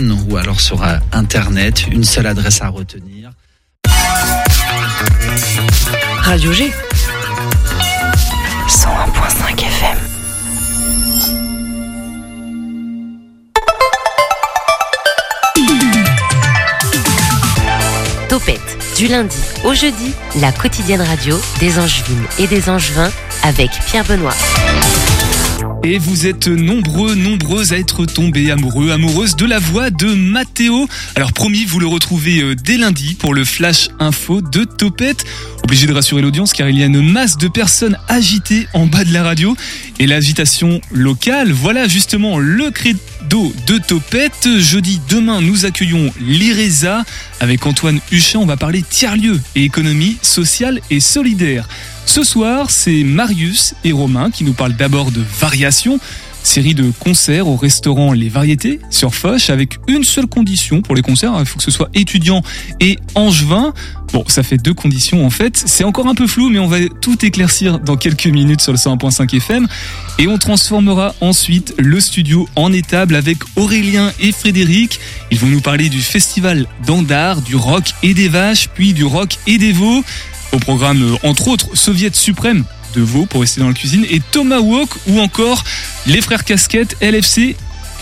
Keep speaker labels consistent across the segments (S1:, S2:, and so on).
S1: ou alors sur euh, Internet. Une seule adresse à retenir.
S2: Radio G.
S3: 101.5 FM.
S4: Topette, du lundi au jeudi, la quotidienne radio des Angevines et des Angevins avec Pierre Benoît.
S5: Et vous êtes nombreux, nombreuses à être tombés amoureux, amoureuses de la voix de Mathéo. Alors promis, vous le retrouvez euh, dès lundi pour le Flash Info de Topette. Obligé de rassurer l'audience car il y a une masse de personnes agitées en bas de la radio. Et l'agitation locale, voilà justement le credo de Topette. Jeudi, demain, nous accueillons l'IRESA. Avec Antoine Huchin, on va parler tiers-lieu et économie sociale et solidaire. Ce soir, c'est Marius et Romain qui nous parlent d'abord de Variation, série de concerts au restaurant Les Variétés sur Foch avec une seule condition pour les concerts, il faut que ce soit étudiant et angevin. Bon, ça fait deux conditions en fait. C'est encore un peu flou, mais on va tout éclaircir dans quelques minutes sur le 101.5 FM. Et on transformera ensuite le studio en étable avec Aurélien et Frédéric. Ils vont nous parler du festival d'Andar, du rock et des vaches, puis du rock et des veaux. Au programme, euh, entre autres, Soviet suprême de veau pour rester dans la cuisine et Tomahawk ou encore les frères casquettes LFC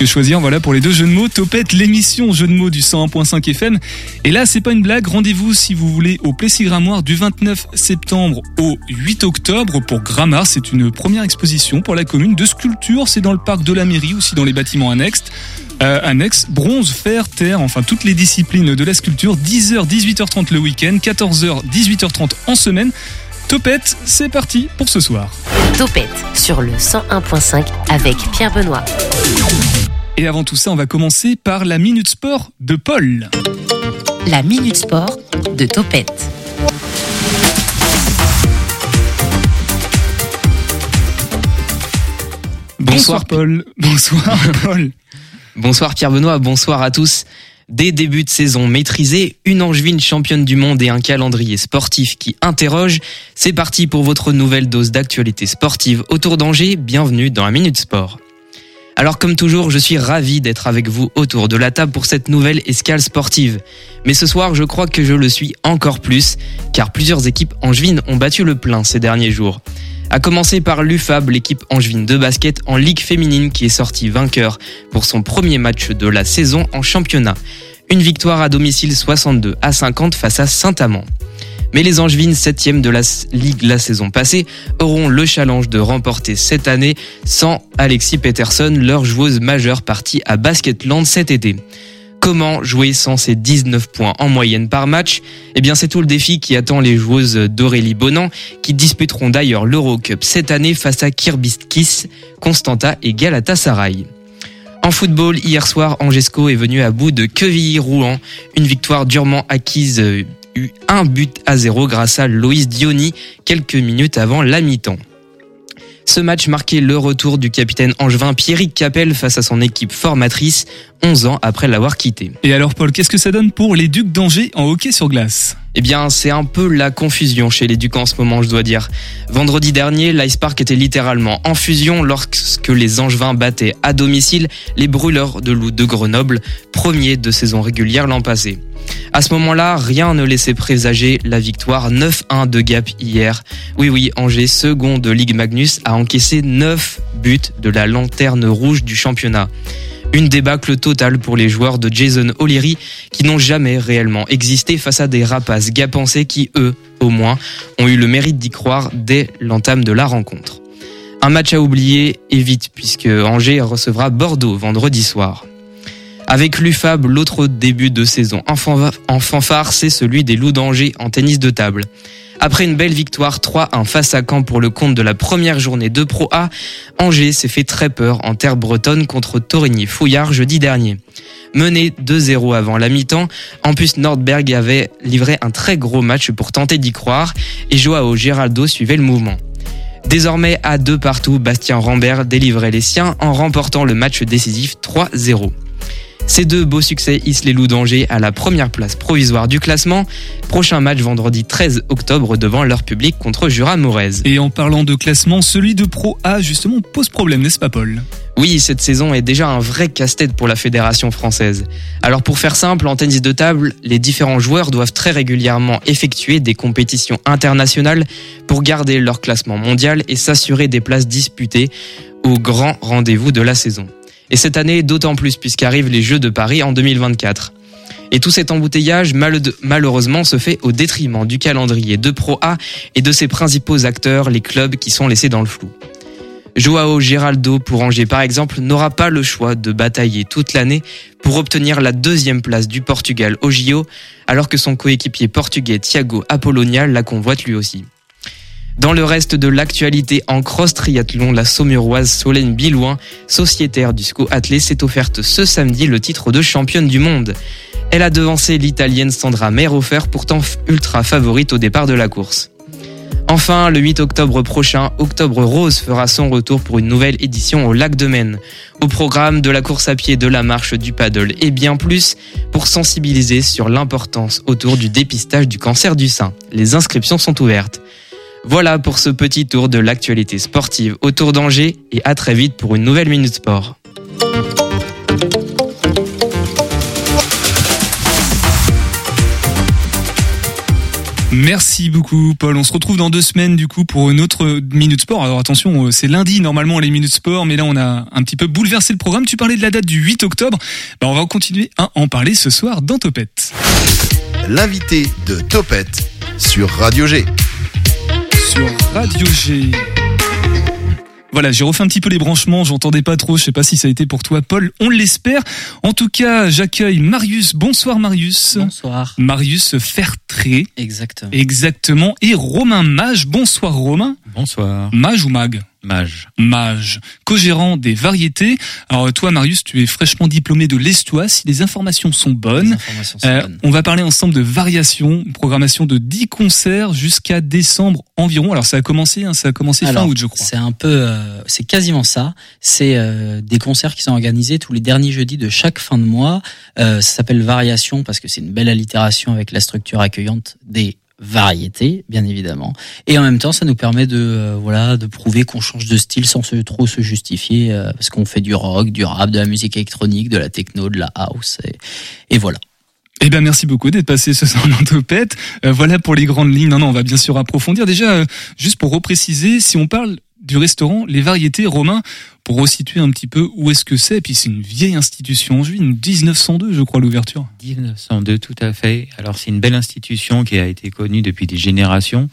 S5: choisir. Voilà pour les deux jeux de mots. Topette l'émission jeux de mots du 101.5 FM et là c'est pas une blague. Rendez-vous si vous voulez au Plessis-Grammoire du 29 septembre au 8 octobre pour Grammar. C'est une première exposition pour la commune de sculpture. C'est dans le parc de la mairie aussi dans les bâtiments annexes. Euh, bronze, fer, terre, enfin toutes les disciplines de la sculpture, 10h, 18h30 le week-end, 14h, 18h30 en semaine. Topette, c'est parti pour ce soir.
S4: Topette sur le 101.5 avec Pierre Benoît.
S5: Et avant tout ça, on va commencer par la Minute Sport de Paul.
S4: La Minute Sport de Topette.
S5: Bonsoir Paul. Bonsoir Paul.
S6: Bonsoir Pierre Benoît, bonsoir à tous. Des débuts de saison maîtrisés, une angevine championne du monde et un calendrier sportif qui interroge. C'est parti pour votre nouvelle dose d'actualité sportive autour d'Angers. Bienvenue dans la Minute Sport. Alors comme toujours, je suis ravi d'être avec vous autour de la table pour cette nouvelle escale sportive. Mais ce soir, je crois que je le suis encore plus, car plusieurs équipes angevines ont battu le plein ces derniers jours. A commencer par l'UFAB, l'équipe angevine de basket en Ligue féminine qui est sortie vainqueur pour son premier match de la saison en championnat. Une victoire à domicile 62 à 50 face à Saint-Amand. Mais les Angevines, septième de la Ligue la saison passée, auront le challenge de remporter cette année sans Alexis Peterson, leur joueuse majeure partie à Basketland cet été. Comment jouer sans ces 19 points en moyenne par match? Eh bien, c'est tout le défi qui attend les joueuses d'Aurélie Bonan, qui disputeront d'ailleurs l'Eurocup cette année face à Kirbiskis, Constanta et Galatasaray. En football, hier soir, Angesco est venu à bout de Quevilly-Rouen, une victoire durement acquise eu un but à zéro grâce à Loïs Diony quelques minutes avant la mi-temps. Ce match marquait le retour du capitaine angevin Pierrick Capel face à son équipe formatrice 11 ans après l'avoir quitté.
S5: Et alors Paul, qu'est-ce que ça donne pour les Ducs d'Angers en hockey sur glace?
S6: Eh bien, c'est un peu la confusion chez les Ducs en ce moment, je dois dire. Vendredi dernier, l'Ice Park était littéralement en fusion lorsque les Angevins battaient à domicile les Brûleurs de loup de Grenoble, premiers de saison régulière l'an passé. À ce moment-là, rien ne laissait présager la victoire 9-1 de Gap hier. Oui oui, Angers, second de Ligue Magnus, a encaissé 9 buts de la lanterne rouge du championnat. Une débâcle totale pour les joueurs de Jason O'Leary qui n'ont jamais réellement existé face à des rapaces gapensés qui, eux, au moins, ont eu le mérite d'y croire dès l'entame de la rencontre. Un match à oublier et vite puisque Angers recevra Bordeaux vendredi soir. Avec l'UFAB, l'autre début de saison en fanfare, c'est celui des Loups d'Angers en tennis de table. Après une belle victoire 3-1 face à Caen pour le compte de la première journée de Pro A, Angers s'est fait très peur en terre bretonne contre Torigny-Fouillard jeudi dernier. Mené 2-0 avant la mi-temps, en plus Nordberg avait livré un très gros match pour tenter d'y croire et Joao Geraldo suivait le mouvement. Désormais à deux partout, Bastien Rambert délivrait les siens en remportant le match décisif 3-0. Ces deux beaux succès hissent les Loups d'Angers à la première place provisoire du classement. Prochain match vendredi 13 octobre devant leur public contre Jura Morez.
S5: Et en parlant de classement, celui de Pro A justement pose problème, n'est-ce pas Paul?
S6: Oui, cette saison est déjà un vrai casse-tête pour la fédération française. Alors pour faire simple, en tennis de table, les différents joueurs doivent très régulièrement effectuer des compétitions internationales pour garder leur classement mondial et s'assurer des places disputées au grand rendez-vous de la saison. Et cette année, d'autant plus puisqu'arrivent les Jeux de Paris en 2024. Et tout cet embouteillage, malheureusement, se fait au détriment du calendrier de Pro A et de ses principaux acteurs, les clubs qui sont laissés dans le flou. Joao Geraldo pour Angers par exemple n'aura pas le choix de batailler toute l'année pour obtenir la deuxième place du Portugal au JO alors que son coéquipier portugais Thiago Apollonia la convoite lui aussi. Dans le reste de l'actualité en cross triathlon, la saumuroise Solène Bilouin, sociétaire du SCO Athlé, s'est offerte ce samedi le titre de championne du monde. Elle a devancé l'italienne Sandra Merofer, pourtant ultra favorite au départ de la course. Enfin, le 8 octobre prochain, Octobre Rose fera son retour pour une nouvelle édition au lac de Maine. Au programme de la course à pied, de la marche, du paddle et bien plus pour sensibiliser sur l'importance autour du dépistage du cancer du sein. Les inscriptions sont ouvertes. Voilà pour ce petit tour de l'actualité sportive autour d'Angers et à très vite pour une nouvelle Minute Sport.
S5: Merci beaucoup Paul. On se retrouve dans deux semaines du coup pour une autre Minute Sport. Alors attention, euh, c'est lundi normalement les Minutes Sport, mais là on a un petit peu bouleversé le programme. Tu parlais de la date du 8 octobre. Bah, on va continuer à en parler ce soir dans Topette.
S2: L'invité de Topette sur Radio G.
S5: Sur Radio G. Voilà, j'ai refait un petit peu les branchements, j'entendais pas trop, je sais pas si ça a été pour toi Paul, on l'espère. En tout cas, j'accueille Marius. Bonsoir Marius.
S3: Bonsoir.
S5: Marius Fertré.
S3: Exactement.
S5: Exactement. Et Romain Mage. Bonsoir Romain.
S7: Bonsoir.
S5: Mage ou Mag?
S7: Mage.
S5: Mage, co-gérant des variétés. Alors toi, Marius, tu es fraîchement diplômé de l'Estois. Si les informations sont bonnes,
S3: euh,
S5: on va parler ensemble de variations, programmation de 10 concerts jusqu'à décembre environ. Alors ça a commencé, hein, ça a commencé fin août, je crois.
S3: C'est un peu, euh, c'est quasiment ça. C'est euh, des concerts qui sont organisés tous les derniers jeudis de chaque fin de mois. ça s'appelle Variation parce que c'est une belle allitération avec la structure accueillante des variété, bien évidemment. Et en même temps, ça nous permet de euh, voilà de prouver qu'on change de style sans se, trop se justifier, euh, parce qu'on fait du rock, du rap, de la musique électronique, de la techno, de la house, et, et voilà.
S5: Eh bien, merci beaucoup d'être passé ce soir dans Topette. Euh, voilà pour les grandes lignes. Non, non, on va bien sûr approfondir. Déjà, juste pour repréciser, si on parle du restaurant Les Variétés Romains pour resituer un petit peu où est-ce que c'est. Puis c'est une vieille institution en juin, 1902 je crois l'ouverture.
S7: 1902 tout à fait. Alors c'est une belle institution qui a été connue depuis des générations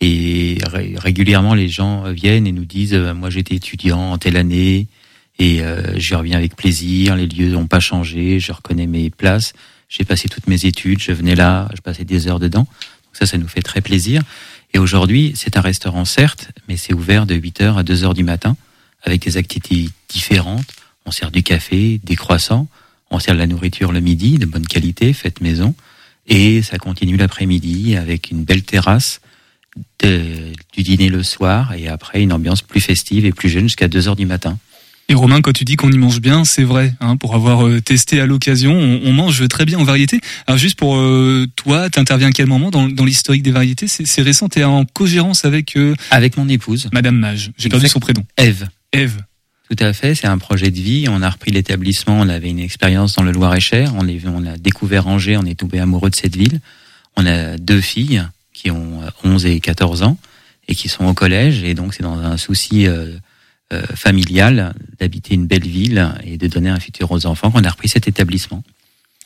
S7: et régulièrement les gens viennent et nous disent euh, moi j'étais étudiant en telle année et euh, je reviens avec plaisir, les lieux n'ont pas changé, je reconnais mes places, j'ai passé toutes mes études, je venais là, je passais des heures dedans. Donc ça ça nous fait très plaisir. Et aujourd'hui, c'est un restaurant certes, mais c'est ouvert de 8h à 2h du matin avec des activités différentes. On sert du café, des croissants, on sert de la nourriture le midi de bonne qualité, faite maison, et ça continue l'après-midi avec une belle terrasse, du dîner le soir et après une ambiance plus festive et plus jeune jusqu'à 2 heures du matin.
S5: Et Romain, quand tu dis qu'on y mange bien, c'est vrai. Hein, pour avoir euh, testé à l'occasion, on, mange très bien en variété. Alors juste pour euh, toi, tu interviens à quel moment dans, l'historique des variétés? C'est récent, tu es en co-gérance avec... Euh,
S7: avec mon épouse.
S5: Madame Mage, j'ai perdu son prénom.
S7: Eve.
S5: Eve.
S7: Tout à fait, c'est un projet de vie. On a repris l'établissement, on avait une expérience dans le Loir-et-Cher, on, on a découvert Angers, on est tombé amoureux de cette ville. On a deux filles qui ont 11 et 14 ans et qui sont au collège, et donc c'est dans un souci... Euh, familiale d'habiter une belle ville et de donner un futur aux enfants qu'on a repris cet établissement.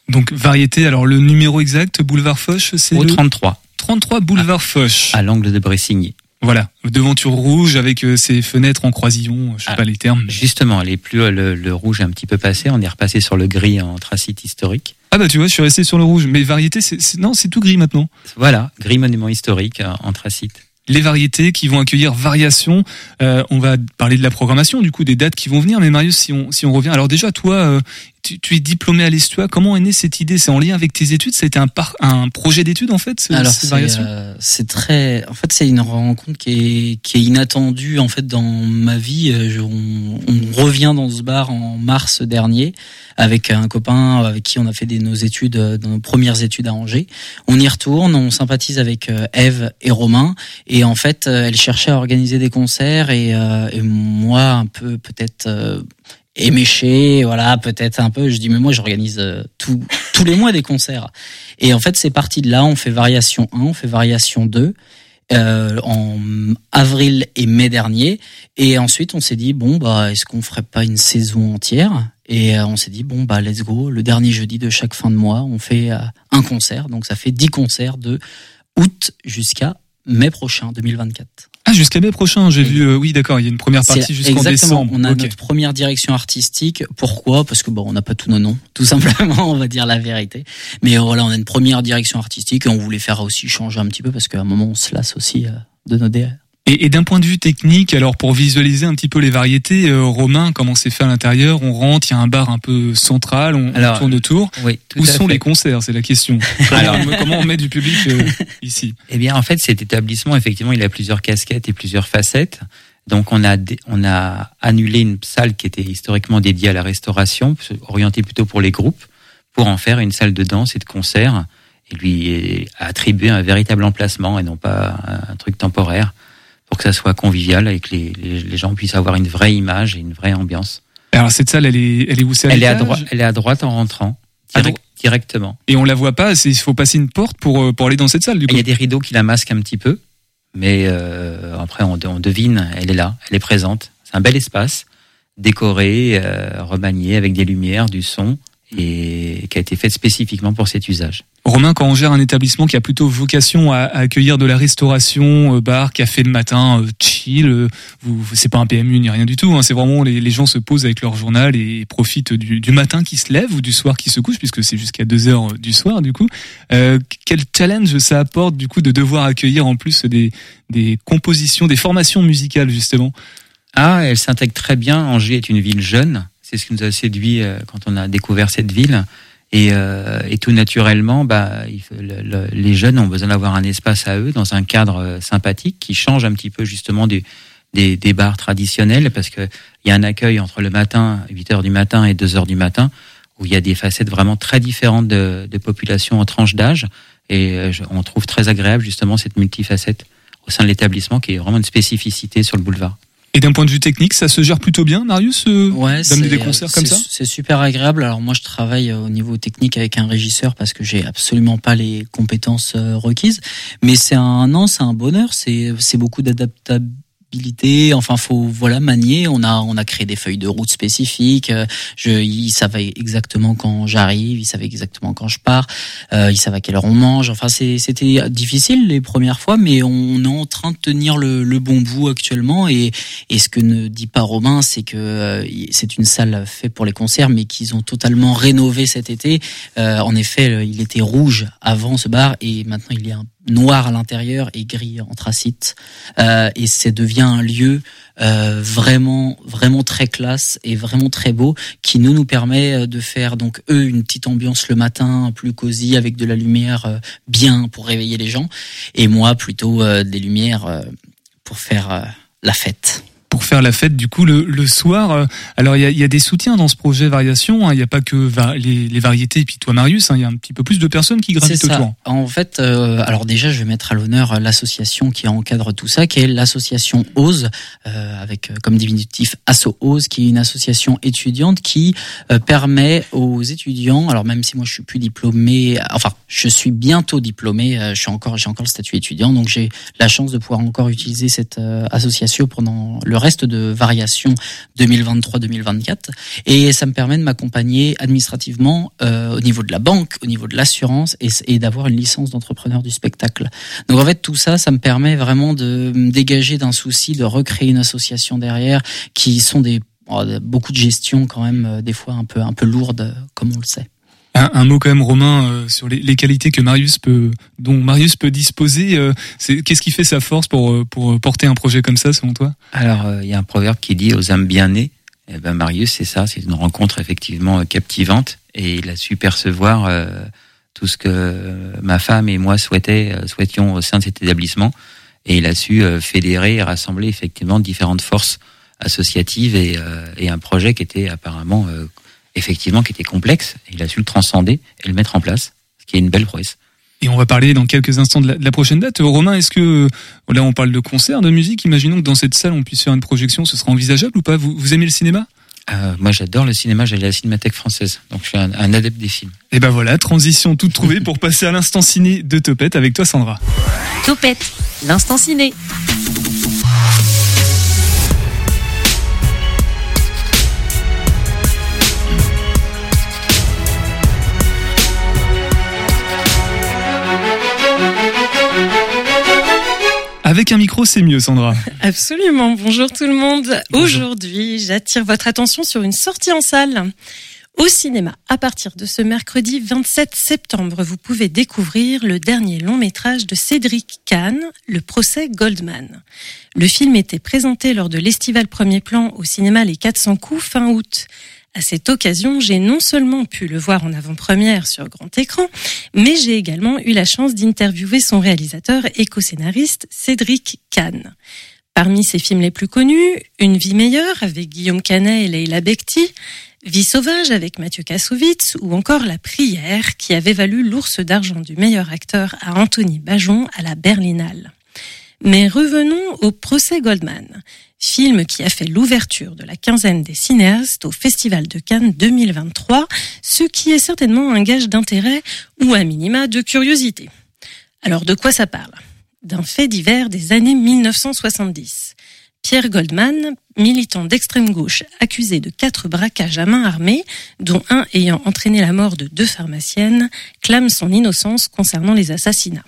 S5: Donc variété, alors le numéro exact, boulevard Foch, c'est
S7: Au 33.
S5: 33 boulevard Foch.
S7: À l'angle de Bressigny.
S5: Voilà, devanture rouge avec euh, ses fenêtres en croisillon, je sais ah, pas les termes.
S7: Justement, les plus euh, le, rouge est un petit peu passé, on est repassé sur le gris en tracite historique.
S5: Ah bah tu vois, je suis resté sur le rouge, mais variété, c'est non, c'est tout gris maintenant.
S7: Voilà, gris monument historique en tracite
S5: les variétés qui vont accueillir variations. Euh, on va parler de la programmation, du coup, des dates qui vont venir. Mais Marius, si on, si on revient, alors déjà, toi, euh, tu, tu es diplômé à l'Estua. Comment est née cette idée? C'est en lien avec tes études? Été un, par, un projet d'études en fait ce-
S3: Alors c'est euh, c'est très, en fait c'est une rencontre qui est qui est inattendue en fait dans ma vie. Euh, je- on, on revient dans ce bar en mars dernier avec un copain avec qui on a fait des, nos études, euh, nos premières études à Angers. On y retourne, on sympathise avec Eve et Romain et en fait elle cherchait à organiser des concerts et, euh, et moi un peu peut-être euh, éméché, voilà, peut-être un peu. Je dis mais moi j'organise euh, tout, tous les mois des concerts. Et en fait c'est parti de là. On fait variation 1, on fait variation 2 euh, en avril et mai dernier. Et ensuite on s'est dit bon bah est-ce qu'on ferait pas une saison entière? Et euh, on s'est dit bon bah let's go. Le dernier jeudi de chaque fin de mois on fait euh, un concert. Donc ça fait 10 concerts de août jusqu'à mai prochain 2024.
S5: Ah, jusqu'à mai prochain, j'ai vu. euh, oui, d'accord. Il y a une première partie jusqu'en décembre.
S3: On a
S5: Ok.
S3: notre première direction artistique. Pourquoi? Parce que bon, on n'a pas tous nos noms, tout simplement. On va dire la vérité. Mais voilà, on a une première direction artistique et on voulait faire aussi changer un petit peu parce qu'à un moment on se lasse aussi euh, de nos DA.
S5: Et, et d'un point de vue technique, alors pour visualiser un petit peu les variétés, euh, Romain, comment c'est fait à l'intérieur? On rentre, il y a un bar un peu central, on, tourne autour.
S7: Oui, tout
S5: Où sont
S7: fait.
S5: les concerts? C'est la question.
S7: Alors-
S5: comment, on met du public euh, ici?
S7: Eh bien, en fait, cet établissement, effectivement, il a plusieurs casquettes et plusieurs facettes. Donc, on a, on a annulé une salle qui était historiquement dédiée à la restauration, orientée plutôt pour les groupes, pour en faire une salle de danse et de concert, et lui attribuer un véritable emplacement et non pas un truc temporaire, pour que ça soit convivial et que les, les, les gens puissent avoir une vraie image et une vraie ambiance.
S5: Alors cette salle, elle est, elle est où C'est
S7: Elle est, à droite, elle est à droite en rentrant, direct- directement.
S5: Et on la voit pas. Il faut passer une porte pour euh, pour aller dans cette salle du
S7: Il y a des rideaux qui la masquent un petit peu, mais euh, après on, on devine, elle est là, elle est présente. C'est un bel espace, décoré, euh, remanié avec des lumières, du son, et qui a été fait spécifiquement pour cet usage.
S5: Romain, quand on gère un établissement qui a plutôt vocation à, accueillir de la restauration, euh, bar, café le matin, euh, chill, euh, vous, c'est pas un PMU ni rien du tout. hein, c'est vraiment les, les gens se posent avec leur journal et profitent du, du matin qui se lève ou du soir qui se couche, puisque c'est jusqu'à 2 heures du soir du coup. Euh, quel challenge ça apporte du coup de devoir accueillir en plus des, des compositions, des formations musicales justement?
S7: Ah, elle s'intègre très bien. Angers est une ville jeune. C'est ce qui nous a séduit euh, quand on a découvert cette ville. Et, euh, et tout naturellement, bah, les jeunes ont besoin d'avoir un espace à eux dans un cadre euh, sympathique qui change un petit peu justement des, des, bars traditionnels parce que il y a un accueil entre le matin, 8 heures du matin et 2 heures du matin où il y a des facettes vraiment très différentes de, de population en tranche d'âge et euh, on trouve très agréable justement cette multifacette au sein de l'établissement qui est vraiment une spécificité sur le boulevard.
S5: Et d'un point de vue technique, ça se gère plutôt bien, Marius euh,
S3: Ouais,
S5: d'amener des concerts comme
S3: c'est-
S5: ça
S3: C'est super agréable. Alors moi, je travaille euh, au niveau technique avec un régisseur parce que j'ai absolument pas les compétences euh, requises. Mais c'est un non, c'est un bonheur. C'est c'est beaucoup d'adaptabilité. Enfin, faut voilà manier. On a on a créé des feuilles de route spécifiques. Euh, Je, ils savaient exactement quand j'arrive. Ils savaient exactement quand je pars. Euh, ils savaient à quelle heure on mange. Enfin, c'était difficile les premières fois, mais on est en train de tenir le, le bon bout actuellement et et ce que ne dit pas Romain, c'est que euh, c'est une salle faite pour les concerts, mais qu'ils ont totalement rénové cet été. Euh, en effet, il était rouge avant ce bar et maintenant il est un noir à l'intérieur et gris anthracite. Euh, et ça devient un lieu euh, vraiment, vraiment très classe et vraiment très beau qui nous nous permet euh, de faire donc eux une petite ambiance le matin plus cosy avec de la lumière euh, bien pour réveiller les gens et moi plutôt euh, des lumières euh, pour faire la fête.
S5: Pour faire la fête du coup le, le soir. euh, Alors il y a, y a des soutiens dans ce projet Variation. hein, Il n'y a pas que va- les, les variétés et puis toi Marius. hein, Il y a un petit peu plus de personnes qui gravitent
S3: ça.
S5: autour.
S3: En fait, euh, alors déjà, je vais mettre à l'honneur euh, l'association qui encadre tout ça, qui est l'association OSE, euh, avec euh, comme diminutif Asso OSE, qui est une association étudiante qui euh, permet aux étudiants, alors même si moi je suis plus diplômé, enfin je suis bientôt diplômé, je suis encore, j'ai encore le statut étudiant, donc j'ai la chance de pouvoir encore utiliser cette association pendant le reste de variation 2023-2024, et ça me permet de m'accompagner administrativement euh, au niveau de la banque, au niveau de l'assurance et, et d'avoir une licence d'entrepreneur du spectacle. Donc en fait tout ça, ça me permet vraiment de me dégager d'un souci de recréer une association derrière qui sont des oh, beaucoup de gestion quand même euh, des fois un peu un peu lourde euh, comme on le sait.
S5: Un, mot quand même Romain euh, sur les, qualités que Marius peut, dont Marius peut disposer. euh, qu'est-ce qui fait sa force pour euh, pour porter un projet comme ça selon toi?
S7: Alors, il y a un proverbe qui dit aux âmes bien nées, Eh ben Marius, c'est ça, c'est une rencontre effectivement captivante et il a su percevoir tout ce que ma femme et moi souhaitait, souhaitions au sein de cet établissement et il a su fédérer et rassembler effectivement différentes forces associatives et un projet qui était apparemment effectivement qui était complexe. Il a su le transcender et le mettre en place, ce qui est une belle prouesse.
S5: Et on va parler dans quelques instants de la, prochaine date. Romain, est-ce que là on parle de concert, de musique Imaginons que dans cette salle on puisse faire une projection. Ce sera envisageable ou pas? Vous, vous aimez le cinéma?
S7: Euh, moi, j'adore le cinéma. J'allais à la Cinémathèque française, donc je suis un, un adepte des films.
S5: Et ben voilà, transition toute trouvée pour passer à l'instant ciné de Topette avec toi, Sandra.
S4: Topette, l'instant ciné.
S5: Avec un micro, c'est mieux, Sandra.
S8: Absolument. Bonjour tout le monde. Aujourd'hui, j'attire votre attention sur une sortie en salle. Au cinéma, à partir de ce mercredi 27 septembre, vous pouvez découvrir le dernier long métrage de Cédric Kahn, Le procès Goldman. Le film était présenté lors de l'estival premier plan au cinéma Les 400 coups fin août. À cette occasion, j'ai non seulement pu le voir en avant-première sur grand écran, mais j'ai également eu la chance d'interviewer son réalisateur et co-scénariste Cédric Kahn. Parmi ses films les plus connus, Une vie meilleure avec Guillaume Canet et Leila Bekti, Vie sauvage avec Mathieu Kassovitz ou encore La prière qui avait valu l'ours d'argent du meilleur acteur à Anthony Bajon à la Berlinale. Mais revenons au procès Goldman film qui a fait l'ouverture de la quinzaine des cinéastes au Festival de Cannes 2023, ce qui est certainement un gage d'intérêt ou à minima de curiosité. Alors de quoi ça parle? D'un fait divers des années 1970. Pierre Goldman, militant d'extrême gauche accusé de quatre braquages à main armée, dont un ayant entraîné la mort de deux pharmaciennes, clame son innocence concernant les assassinats.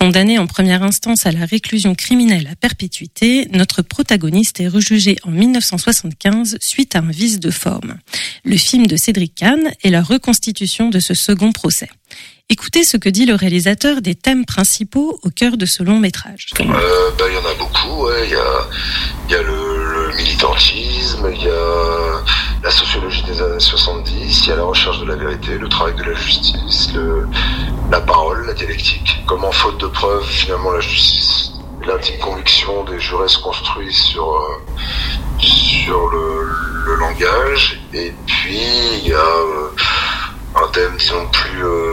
S8: Condamné en première instance à la réclusion criminelle à perpétuité, notre protagoniste est rejugé en 1975 suite à un vice de forme. Le film de Cédric Kahn est la reconstitution de ce second procès. Écoutez ce que dit le réalisateur des thèmes principaux au cœur de ce long métrage.
S9: Euh, bah, il y en a beaucoup. Il y, a, le, militantisme, il y a la sociologie des années 70, il y a la recherche de la vérité, le travail de la justice, le, la parole, la dialectique. Comment, faute de preuves, finalement, la justice, l'intime conviction des jurés se construit sur, euh, sur le, le, langage. Et puis, il y a euh, un thème, disons, plus, euh,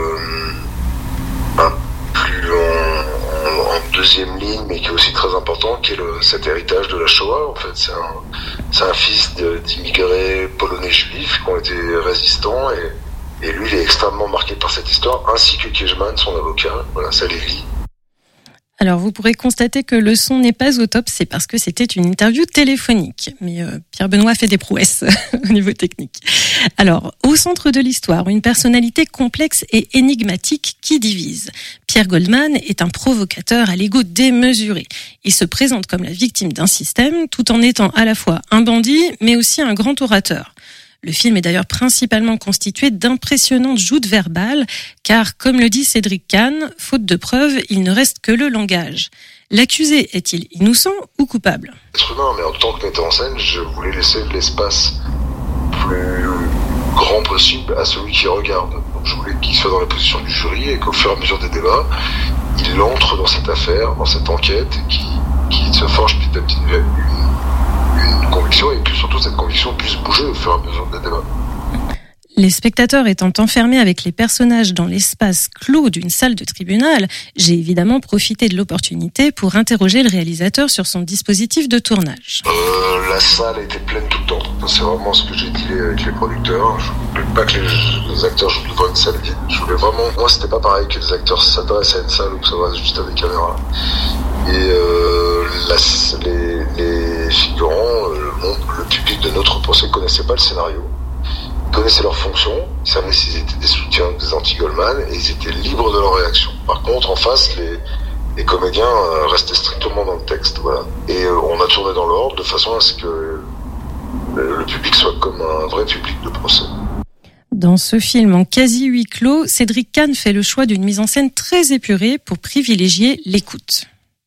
S9: deuxième ligne, mais qui est aussi très important, qui est cet héritage de la Shoah. En fait, c'est un, fils d'immigrés polonais juifs qui ont été résistants et lui, il est extrêmement marqué par cette histoire, ainsi que Kiejman, son avocat. Voilà, ça les lie.
S8: Alors vous pourrez constater que le son n'est pas au top, c'est parce que c'était une interview téléphonique. Mais euh, Pierre Benoît fait des prouesses au niveau technique. Alors, au centre de l'histoire, une personnalité complexe et énigmatique qui divise. Pierre Goldman est un provocateur à l'ego démesuré. Il se présente comme la victime d'un système tout en étant à la fois un bandit mais aussi un grand orateur. Le film est d'ailleurs principalement constitué d'impressionnantes joutes verbales, car, comme le dit Cédric Kahn, faute de preuves, il ne reste que le langage. L'accusé est-il innocent ou coupable?
S9: Humain, mais en tant que metteur en scène, je voulais laisser l'espace plus grand possible à celui qui regarde. Donc je voulais qu'il soit dans la position du jury et qu'au fur et à mesure des débats, il entre dans cette affaire, dans cette enquête, qui, qui se forge petit à petit une, une conviction et surtout cette conviction puisse bouger au fur et à mesure des débats.
S8: Les spectateurs étant enfermés avec les personnages dans l'espace clos d'une salle de tribunal, j'ai évidemment profité de l'opportunité pour interroger le réalisateur sur son dispositif de tournage.
S9: Euh, la salle était pleine tout le temps. C'est vraiment ce que j'ai dit avec les producteurs. Je voulais pas que les, acteurs jouent devant une salle vide. Je voulais vraiment. Moi, c'était pas pareil que les acteurs s'adressent à une salle ou que ça va juste avec caméra. Et euh, les, les, figurants, euh, le, public de notre procès connaissait pas le scénario connaissaient leur fonction, ils savaient s'ils étaient des soutiens des anti-Goldman et ils étaient libres de leur réaction. Par contre, en face, les, comédiens euh, restaient strictement dans le texte. Et euh, on a tourné dans l'ordre de façon à ce que le public soit comme un vrai public de procès.
S8: Dans ce film en quasi huis clos, Cédric Kahn fait le choix d'une mise en scène très épurée pour privilégier l'écoute.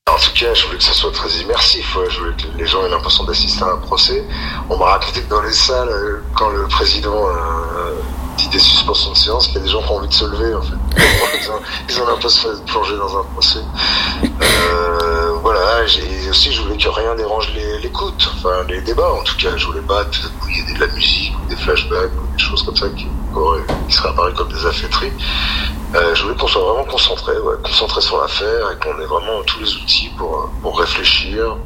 S9: En tout cas, je voulais que ça soit très immersif. ouais. Je voulais que les gens aient l'impression d'assister à un procès. On m'a raconté que dans les salles, euh, quand le président euh, dit des suspensions de séance, qu'il y a des gens qui ont envie de se lever. En fait. Ils ont, l'impression d'être plongés dans un procès. Euh, voilà. Et aussi, je voulais que rien dérange l'écoute, enfin les débats. En tout cas, je voulais pas qu'il y ait de la musique ou des flashbacks ou des choses comme ça qui, qui seraient apparues comme des affaîtries. Euh, je voulais qu'on soit vraiment concentré, ouais, concentré sur l'affaire et qu'on ait vraiment tous les outils pour, euh, pour réfléchir.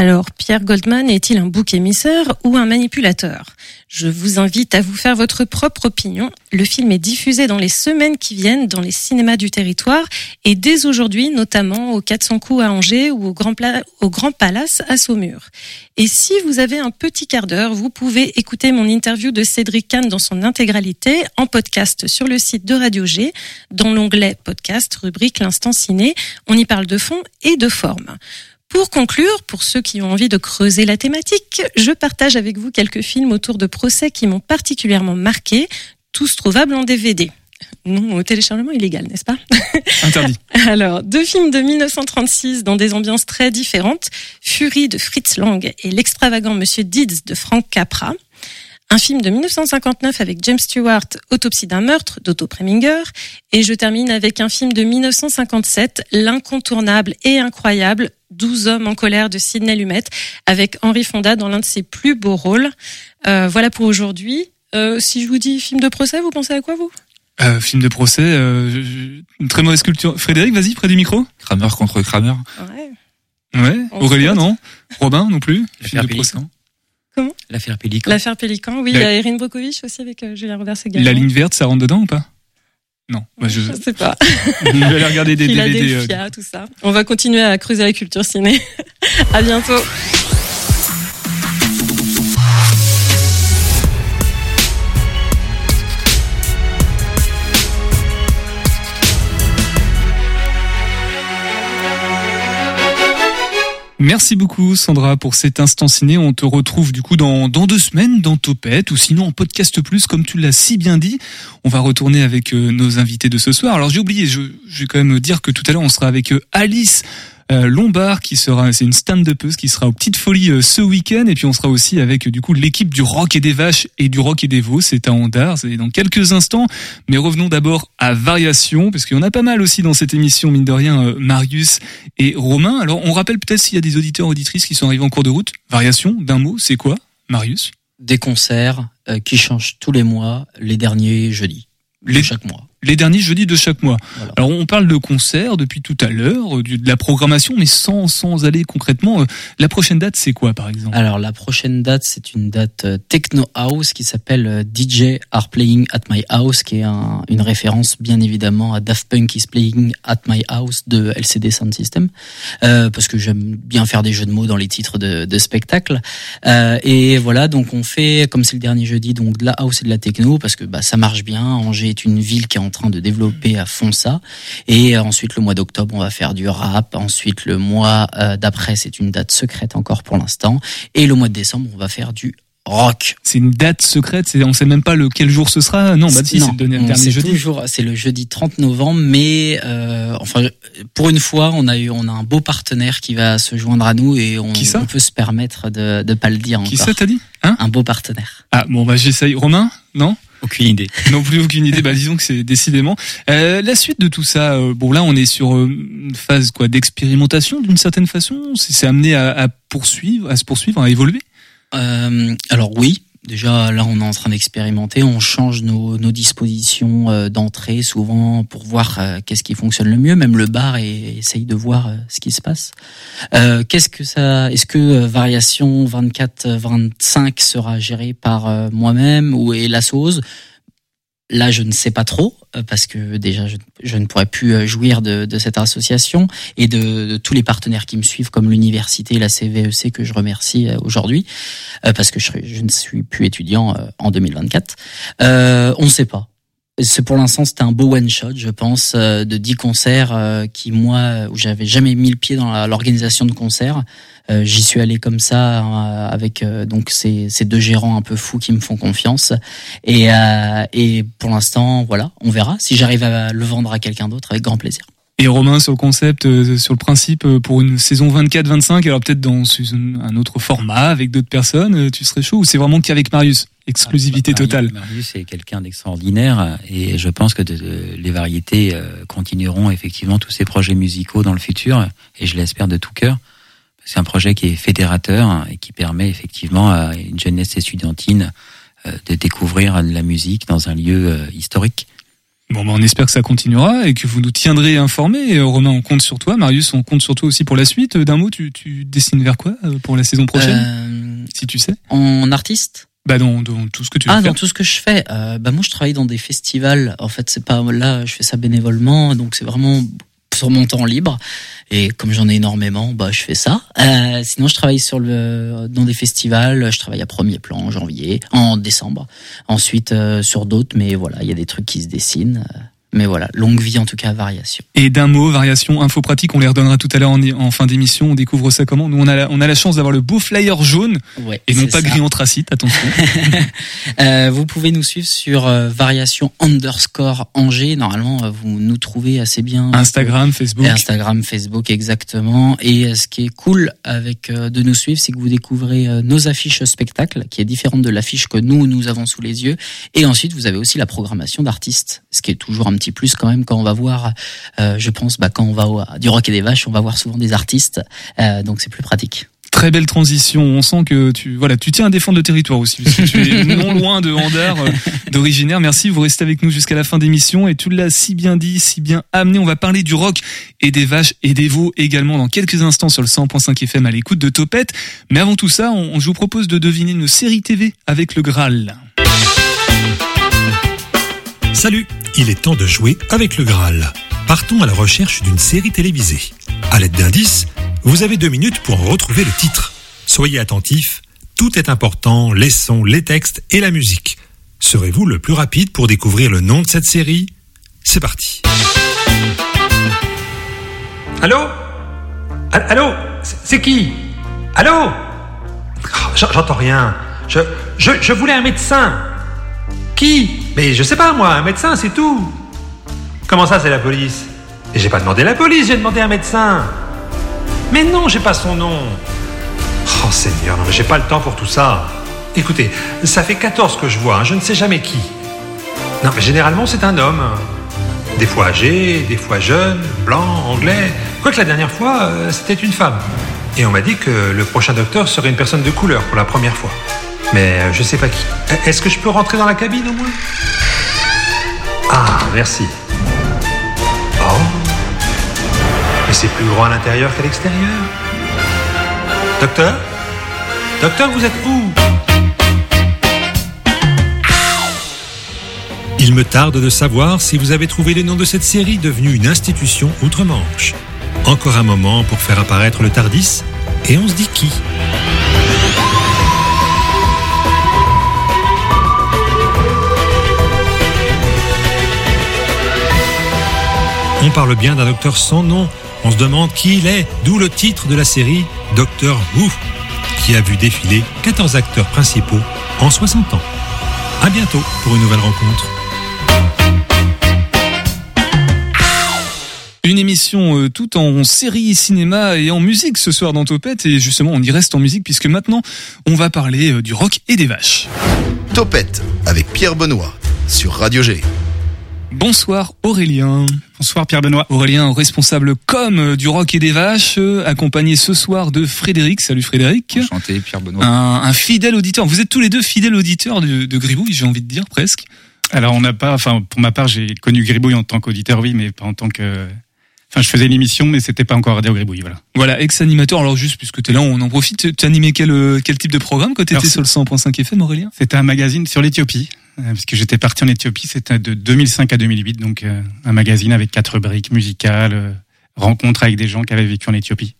S8: Alors, Pierre Goldman est-il un bouc émissaire ou un manipulateur? Je vous invite à vous faire votre propre opinion. Le film est diffusé dans les semaines qui viennent dans les cinémas du territoire et dès aujourd'hui, notamment au 400 coups à Angers ou au Grand, au Grand Palace à Saumur. Et si vous avez un petit quart d'heure, vous pouvez écouter mon interview de Cédric Kahn dans son intégralité en podcast sur le site de Radio G, dans l'onglet podcast, rubrique l'instant ciné. On y parle de fond et de forme. Pour conclure, pour ceux qui ont envie de creuser la thématique, je partage avec vous quelques films autour de procès qui m'ont particulièrement marqué, tous trouvables en DVD. Non au téléchargement illégal, n'est-ce pas?
S5: Interdit.
S8: Alors, deux films de 1936 dans des ambiances très différentes, Fury de Fritz Lang et l'extravagant Monsieur Deeds de Frank Capra. Un film de 1959 avec James Stewart, Autopsie d'un meurtre d'Otto Preminger. Et je termine avec un film de 1957, l'incontournable et incroyable 12 hommes en colère de Sidney Lumet, avec Henri Fonda dans l'un de ses plus beaux rôles. Euh, voilà pour aujourd'hui. Euh, si je vous dis film de procès, vous pensez à quoi vous?
S5: Euh, film de procès, euh, une très mauvaise culture. Frédéric, vas-y, près du micro.
S10: Kramer contre Kramer.
S8: Ouais.
S5: Ouais.
S8: On
S5: Aurélien, non? Robin, non plus Film de procès.
S8: Comment
S7: L'affaire Pélican.
S8: L'affaire Pélican, oui, il
S5: La-
S8: y a Erin Brockovich aussi avec euh, Julien Robert Segal.
S5: La ligne verte, ça rentre dedans ou pas? Non. Bah, je...
S8: Je sais pas.
S5: je vais aller regarder des DVD. euh,
S8: tout ça. On va continuer à creuser la culture ciné. à bientôt.
S5: Merci beaucoup Sandra pour cet instant ciné. On te retrouve du coup dans, dans deux semaines dans Topette ou sinon en podcast plus comme tu l'as si bien dit. On va retourner avec euh, nos invités de ce soir. Alors j'ai oublié, je, je vais quand même dire que tout à l'heure on sera avec euh, Alice Lombard qui sera, c'est une stand-upeuse qui sera aux Petites Folies euh, ce week-end et puis on sera aussi avec euh, du coup l'équipe du Rock et des Vaches et du Rock et des Veaux. C'est à Ondar, c'est dans quelques instants. Mais revenons d'abord à Variation parce qu'il y en a pas mal aussi dans cette émission mine de rien. euh, Marius et Romain. Alors on rappelle peut-être s'il y a des auditeurs auditrices qui sont arrivés en cours de route. Variation d'un mot, c'est quoi, Marius?
S3: Des concerts euh, qui changent tous les mois, les derniers jeudis
S5: Les-
S3: chaque mois.
S5: Les derniers jeudis de chaque mois.
S3: Voilà.
S5: Alors on parle de concerts depuis tout à l'heure, de la programmation, mais sans sans aller concrètement. euh, La prochaine date, c'est quoi par exemple?
S3: Alors la prochaine date, c'est une date euh, techno house qui s'appelle euh, DJ Are Playing at My House, qui est un- une référence bien évidemment à Daft Punk is Playing at My House de LCD Sound System, euh, parce que j'aime bien faire des jeux de mots dans les titres de, de spectacles. Euh, et voilà, donc on fait comme c'est le dernier jeudi, donc de la house et de la techno, parce que bah, ça marche bien. Angers est une ville qui est en train de développer à fond ça. Et euh, ensuite le mois d'octobre, on va faire du rap. Ensuite le mois euh, d'après, c'est une date secrète encore pour l'instant. Et le mois de décembre, on va faire du rock.
S5: C'est une date secrète, on sait même pas le quel jour ce sera. Non, bah si, c'est le dernier, jeudi.
S3: c'est le jeudi 30 novembre, mais euh, enfin pour une fois, on a eu, on a un beau partenaire qui va se joindre à nous et on,
S5: Qui ça?
S3: on peut se permettre de de pas le dire
S5: Qui
S3: encore.
S5: ça t'as dit? Hein?
S3: Un beau partenaire.
S5: Ah bon bah j'essaye. Romain? Non?
S7: Aucune idée.
S5: non plus aucune idée. Bah disons que c'est décidément Euh, la suite de tout ça. euh, bon là on est sur euh, une phase quoi d'expérimentation d'une certaine façon. C'est amené à, à poursuivre, à se poursuivre, à évoluer?
S3: Euh, alors oui, déjà là on est en train d'expérimenter, on change nos, dispositions euh, d'entrée souvent pour voir euh, qu'est-ce qui fonctionne le mieux. Même le bar et, essaye de voir euh, ce qui se passe. Euh, qu'est-ce que ça Est-ce que variation 24-25 sera gérée par moi-même ou et la sauce? Là, je ne sais pas trop euh, parce que déjà, je, ne pourrais plus euh, jouir de, cette association et de, tous les partenaires qui me suivent, comme l'université, la CVEC que je remercie euh, aujourd'hui, parce que je, ne suis plus étudiant en 2024. Euh, on ne sait pas. C'est pour l'instant, c'était un beau one shot, je pense, euh, de 10 concerts euh, qui moi, où j'avais jamais mis le pied dans l'organisation de concerts. Euh, J'y suis allé comme ça avec donc ces, ces deux gérants un peu fous qui me font confiance. Et, et pour l'instant, voilà, on verra. Si j'arrive à le vendre à quelqu'un d'autre, avec grand plaisir.
S5: Et Romain, sur le concept, sur le principe, pour une saison 24-25, alors peut-être dans un autre format, avec d'autres personnes, tu serais chaud ou c'est vraiment qu'avec Marius? Exclusivité
S7: Marius-
S5: totale.
S7: Marius est quelqu'un d'extraordinaire et je pense que de- de- les variétés euh, continueront effectivement tous ces projets musicaux dans le futur et je l'espère de tout cœur. C'est un projet qui est fédérateur et qui permet effectivement à une jeunesse estudiantine euh, de découvrir de la musique dans un lieu euh, historique.
S5: Bon, ben, on espère que ça continuera et que vous nous tiendrez informés. Romain, on compte sur toi. Marius, on compte sur toi aussi pour la suite. D'un mot, tu, tu dessines vers quoi pour la saison prochaine,
S3: Euh,
S5: si tu sais
S3: en artiste?
S5: Bah, dans, dans tout ce que tu
S3: Ah, dans tout ce que je fais, euh, bah moi je travaille dans des festivals. En fait, c'est pas là, je fais ça bénévolement, donc c'est vraiment sur mon temps libre. Et comme j'en ai énormément, bah je fais ça. Euh, sinon, je travaille sur le dans des festivals. Je travaille à premier plan en janvier, en décembre. Ensuite euh, sur d'autres, mais voilà, il y a des trucs qui se dessinent. Euh, Mais voilà, longue vie en tout cas, variation.
S5: Et d'un mot, variation, info pratique, on les redonnera tout à l'heure en, en fin d'émission. On découvre ça comment? Nous, on a la, on a la chance d'avoir le beau flyer jaune
S3: Ouais.
S5: et non pas
S3: ça.
S5: gris anthracite. Attention.
S3: Euh, vous pouvez nous suivre sur euh, variation underscore Angers. Normalement, euh, vous nous trouvez assez bien.
S5: Instagram, Facebook.
S3: Instagram, Facebook, exactement. Et euh, ce qui est cool avec euh, de nous suivre, c'est que vous découvrez euh, nos affiches spectacle, qui est différente de l'affiche que nous nous avons sous les yeux. Et ensuite, vous avez aussi la programmation d'artistes, ce qui est toujours un petit plus quand même quand on va voir. euh, je pense, bah, quand on va au, du rock et des vaches, on va voir souvent des artistes, Euh, donc c'est plus pratique.
S5: Très belle transition. On sent que tu, voilà, tu tiens à défendre le territoire aussi. Parce que tu es non loin de Andar, euh, d'originaire. Merci. Vous restez avec nous jusqu'à la fin d'émission. Et tu l'as si bien dit, si bien amené. On va parler du rock et des vaches et des veaux également dans quelques instants sur le 100.5 FM à l'écoute de Topette. Mais avant tout ça, on, je vous propose de deviner une série TV avec le Graal.
S10: Salut, il est temps de jouer avec le Graal. Partons à la recherche d'une série télévisée. À l'aide d'indices, vous avez deux minutes pour retrouver le titre. Soyez attentifs, tout est important, les sons, les textes et la musique. Serez-vous le plus rapide pour découvrir le nom de cette série? C'est parti.
S11: Allô? Al- Allô? C'est- qui? Allô? J'en- J'entends rien. Je, je voulais un médecin. Qui? Mais je sais pas moi, un médecin, c'est tout. Comment ça, c'est la police? Et j'ai pas demandé la police, j'ai demandé un médecin. Mais non, j'ai pas son nom. Oh Seigneur, non mais j'ai pas le temps pour tout ça. Écoutez, ça fait 14 que je vois, hein, je ne sais jamais qui. Non mais généralement c'est un homme. Des fois âgé, des fois jeune, blanc, anglais. Quoique la dernière fois, euh, c'était une femme. Et on m'a dit que le prochain docteur serait une personne de couleur pour la première fois. Mais euh, je sais pas qui. Euh, Est-ce que je peux rentrer dans la cabine au moins? Ah, merci. Oh. Mais c'est plus grand à l'intérieur qu'à l'extérieur. Docteur? Docteur, vous êtes où?
S10: Il me tarde de savoir si vous avez trouvé le nom de cette série devenue une institution outre-Manche. Encore un moment pour faire apparaître le Tardis, et on se dit qui? On parle bien d'un docteur sans nom. On se demande qui il est, d'où le titre de la série Docteur Who, qui a vu défiler 14 acteurs principaux en 60 ans. À bientôt pour une nouvelle rencontre.
S5: Une émission euh, tout en série, cinéma et en musique ce soir dans Topette. Et justement, on y reste en musique puisque maintenant, on va parler euh, du rock et des vaches.
S2: Topette avec Pierre Benoît sur Radio G.
S5: Bonsoir Aurélien.
S12: Bonsoir Pierre Benoît.
S5: Aurélien, responsable com euh, du rock et des vaches, euh, accompagné ce soir de Frédéric. Salut Frédéric.
S12: Enchanté Pierre Benoît.
S5: Un, un fidèle auditeur. Vous êtes tous les deux fidèles auditeurs de, de Gribouille, j'ai envie de dire presque.
S12: Alors on n'a pas, enfin pour ma part j'ai connu Gribouille en tant qu'auditeur, oui, mais pas en tant que, enfin je faisais l'émission, mais c'était pas encore Radio Gribouille, voilà.
S5: Voilà, ex-animateur. Alors juste puisque t'es là, on en profite. Tu animais quel, euh, quel type de programme quand t'étais sur le 100.5 FM, Aurélien?
S12: C'était un magazine sur l'Éthiopie, parce que j'étais parti en Éthiopie, c'était de 2005 à 2008, donc euh, un magazine avec quatre briques musicales, euh, rencontres avec des gens qui avaient vécu en Éthiopie.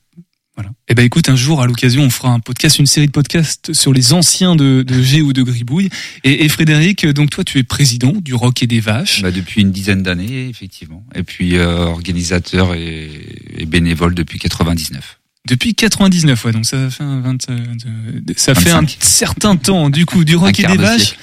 S12: Voilà.
S5: Eh ben écoute, un jour à l'occasion, on fera un podcast, une série de podcasts sur les anciens de, de G ou de Gribouille. Et, et Frédéric, donc toi, tu es président du Rock et des Vaches.
S13: Bah, depuis une dizaine d'années, effectivement. Et puis euh, organisateur et, et bénévole depuis 99.
S5: Depuis 99, ouais, donc ça fait un 20, euh, de- ça fait un
S13: 25.
S5: certain temps. Du coup, du
S13: Un
S5: Rock et des
S13: de
S5: Vaches.
S13: siècle.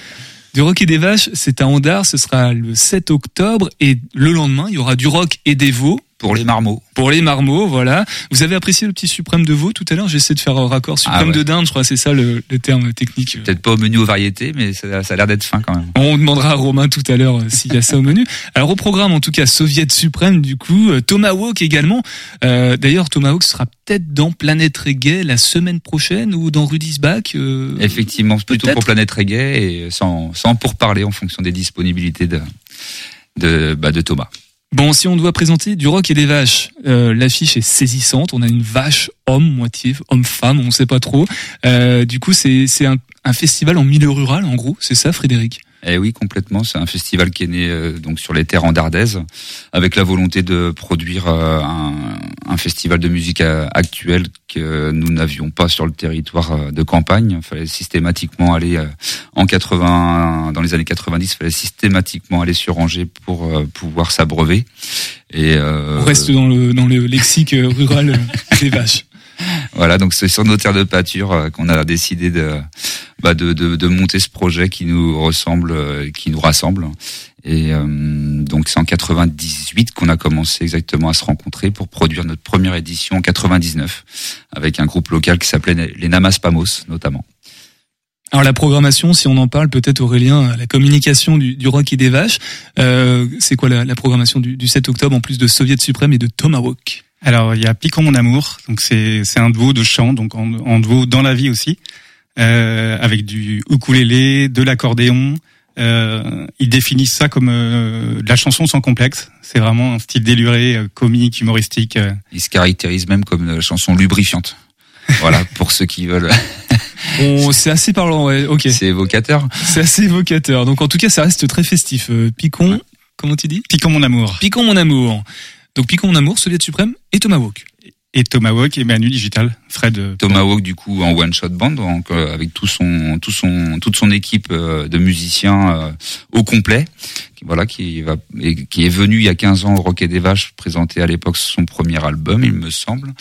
S5: Du Rock et des Vaches, c'est à Andar, ce sera le 7 octobre. Et le lendemain, il y aura du Rock et des Veaux.
S13: Pour les marmots.
S5: Pour les marmots, voilà. Vous avez apprécié le petit suprême de veau tout à l'heure? J'essaie de faire un raccord. Suprême
S13: Ah ouais.
S5: de dinde, je crois, c'est ça le, le terme technique.
S13: Peut-être pas au menu aux variétés, mais ça, ça a l'air d'être fin quand même.
S5: On demandera à Romain tout à l'heure euh, s'il y a ça au menu. Alors au programme, en tout cas, Soviet suprême, du coup, euh, Tomahawk également. Euh, D'ailleurs, Tomahawk sera peut-être dans Planète Reggae la semaine prochaine ou dans Rudy's Back. euh,
S13: Effectivement, plutôt pour Planète Reggae et sans, sans pourparler en fonction des disponibilités de, de, bah, de Thomas.
S5: Bon, si on doit présenter du rock et des vaches, euh, l'affiche est saisissante. On a une vache homme, moitié homme-femme, on ne sait pas trop. Euh, du coup, c'est un, un festival en milieu rural, en gros. C'est ça, Frédéric?
S13: Eh oui, complètement. C'est un festival qui est né euh, donc sur les terres andardaises, avec la volonté de produire euh, un, un festival de musique euh, actuelle que nous n'avions pas sur le territoire euh, de campagne. Il fallait systématiquement aller euh, en 80, dans les années 90, il fallait systématiquement aller sur Angers pour euh, pouvoir s'abreuver. Et
S5: On reste dans le, dans le lexique rural des vaches.
S13: Voilà, donc c'est sur nos terres de pâture euh, qu'on a décidé de, bah de, de, de monter ce projet qui nous ressemble, euh, qui nous rassemble. Et euh, donc c'est en 98 qu'on a commencé exactement à se rencontrer pour produire notre première édition en 99 avec un groupe local qui s'appelait les Namas Pamos notamment.
S5: Alors la programmation, si on en parle peut-être Aurélien, la communication du, du rock et des vaches, euh, c'est quoi la, la programmation du, du 7 octobre en plus de Soviet suprême et de Tomahawk?
S12: Alors, il y a Piquant mon amour, donc c'est c'est un duo de chant, donc en, en duo dans la vie aussi, euh, avec du ukulélé, de l'accordéon. Euh, ils définissent ça comme euh, de la chanson sans complexe. C'est vraiment un style déluré, euh, comique, humoristique. euh.
S13: Il se caractérise même comme une chanson lubrifiante. voilà, pour ceux qui veulent.
S5: On- C'est assez parlant, ouais, ok.
S13: C'est évocateur.
S5: C'est assez évocateur. Donc en tout cas, ça reste très festif. Euh, Picon, comment tu dis?
S12: Piquant mon amour.
S5: Picon mon amour. Donc Picon mon amour, Soviet suprême et Tomahawk.
S12: Et Tomahawk et Manu Digital, Fred. euh,
S13: Tomahawk du coup en one shot band donc euh, avec tout son tout son toute son équipe euh, de musiciens euh, au complet qui- voilà qui va et qui est venu il y a 15 ans au Rocket des Vaches présenter à l'époque son premier album il me semble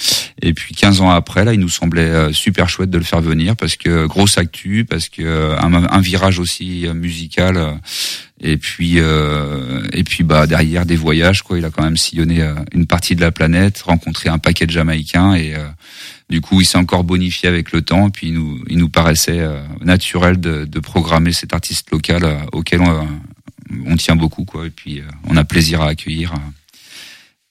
S13: et puis 15 ans après là il nous semblait euh, super chouette de le faire venir parce que grosse actu parce que un, un virage aussi euh, musical et puis euh, et puis bah derrière des voyages quoi il a quand même sillonné une partie de la planète rencontré un paquet de jamaïcains et euh, du coup, il s'est encore bonifié avec le temps, puis il nous, il nous paraissait euh, naturel de, programmer cet artiste local euh, auquel on, euh, on tient beaucoup, quoi. Et puis, on a plaisir à accueillir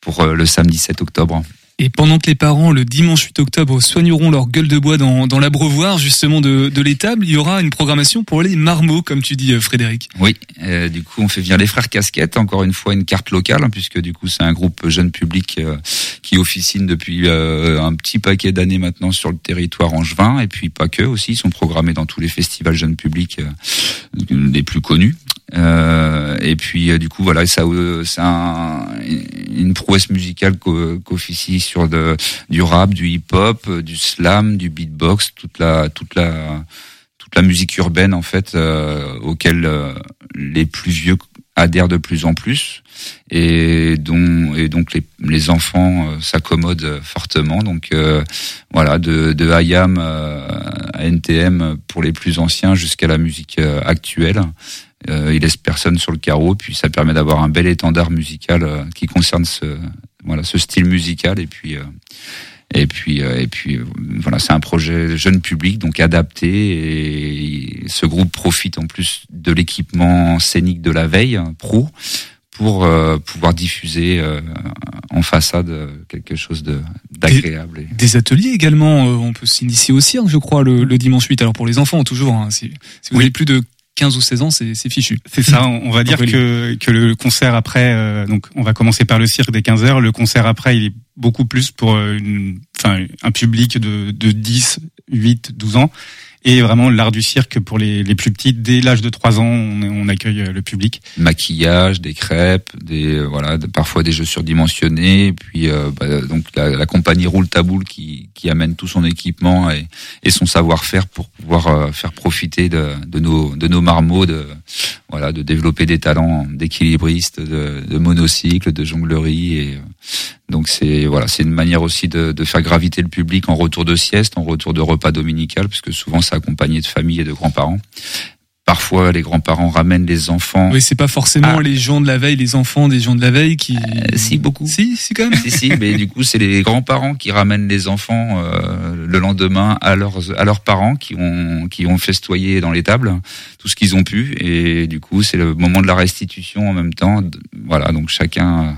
S13: pour le samedi 7 octobre.
S5: Et pendant que les parents, le dimanche 8 octobre, soigneront leur gueule de bois dans, dans l'abreuvoir justement de, l'étable, il y aura une programmation pour les marmots, comme tu dis, euh, Frédéric.
S13: Oui, euh, du coup, on fait venir les frères Casquettes, encore une fois une carte locale, hein, puisque du coup, c'est un groupe jeune public euh, qui officine depuis un petit paquet d'années maintenant sur le territoire angevin, et puis pas que aussi, ils sont programmés dans tous les festivals jeunes publics les plus connus. Euh, et puis euh, du coup voilà ça euh, c'est un, une prouesse musicale qu'o- qu'officie sur de, du rap du hip hop du slam du beatbox toute la toute la toute la musique urbaine en fait euh, auquel euh, les plus vieux adhèrent de plus en plus et dont et donc les, les enfants euh, s'accommodent euh, fortement. Donc euh, voilà de de IAM euh, à NTM pour les plus anciens jusqu'à la musique euh, actuelle. euh, il laisse personne sur le carreau puis ça permet d'avoir un bel étendard musical euh, qui concerne ce voilà ce style musical et puis euh, et puis, euh, et puis euh, voilà, c'est un projet jeune public, donc adapté. Et ce groupe profite en plus de l'équipement scénique de la veille, hein, pro, pour euh, pouvoir diffuser euh, en façade euh, quelque chose de d'agréable. et-
S5: Des ateliers également, euh, on peut s'initier au cirque, je crois, le, le dimanche 8. Alors pour les enfants, toujours, hein, si, si vous avez plus de 15 ou 16 ans, c'est fichu.
S12: C'est ça, on va dire que, que le concert après, euh, donc on va commencer par le cirque dès 15h, le concert après il est beaucoup plus pour euh, une, enfin, un public de, de 10, 8, 12 ans, et vraiment l'art du cirque pour les, les plus petits, dès l'âge de 3 ans on, accueille euh, le public.
S13: maquillage, des crêpes, des euh, voilà, parfois des jeux surdimensionnés, puis euh, bah, donc la, compagnie Roule Taboule qui, qui amène tout son équipement et, et son savoir-faire pour pouvoir faire profiter de, de nos de nos marmots, de voilà, de développer des talents d'équilibristes, de, de monocycle, de jonglerie et donc c'est voilà, c'est une manière aussi de, de faire graviter le public en retour de sieste, en retour de repas dominical, parce que souvent c'est accompagné de famille et de grands-parents Parfois, les grands-parents ramènent les enfants.
S5: Oui, c'est pas forcément les gens de la veille, les enfants des gens de la veille qui.
S13: Euh, si beaucoup.
S5: Si, si quand même.
S13: Si, si, mais du coup, c'est les grands-parents qui ramènent les enfants euh, le lendemain à leurs à leurs parents qui ont qui ont festoyé dans les tables tout ce qu'ils ont pu et du coup, c'est le moment de la restitution en même temps. Voilà, donc chacun.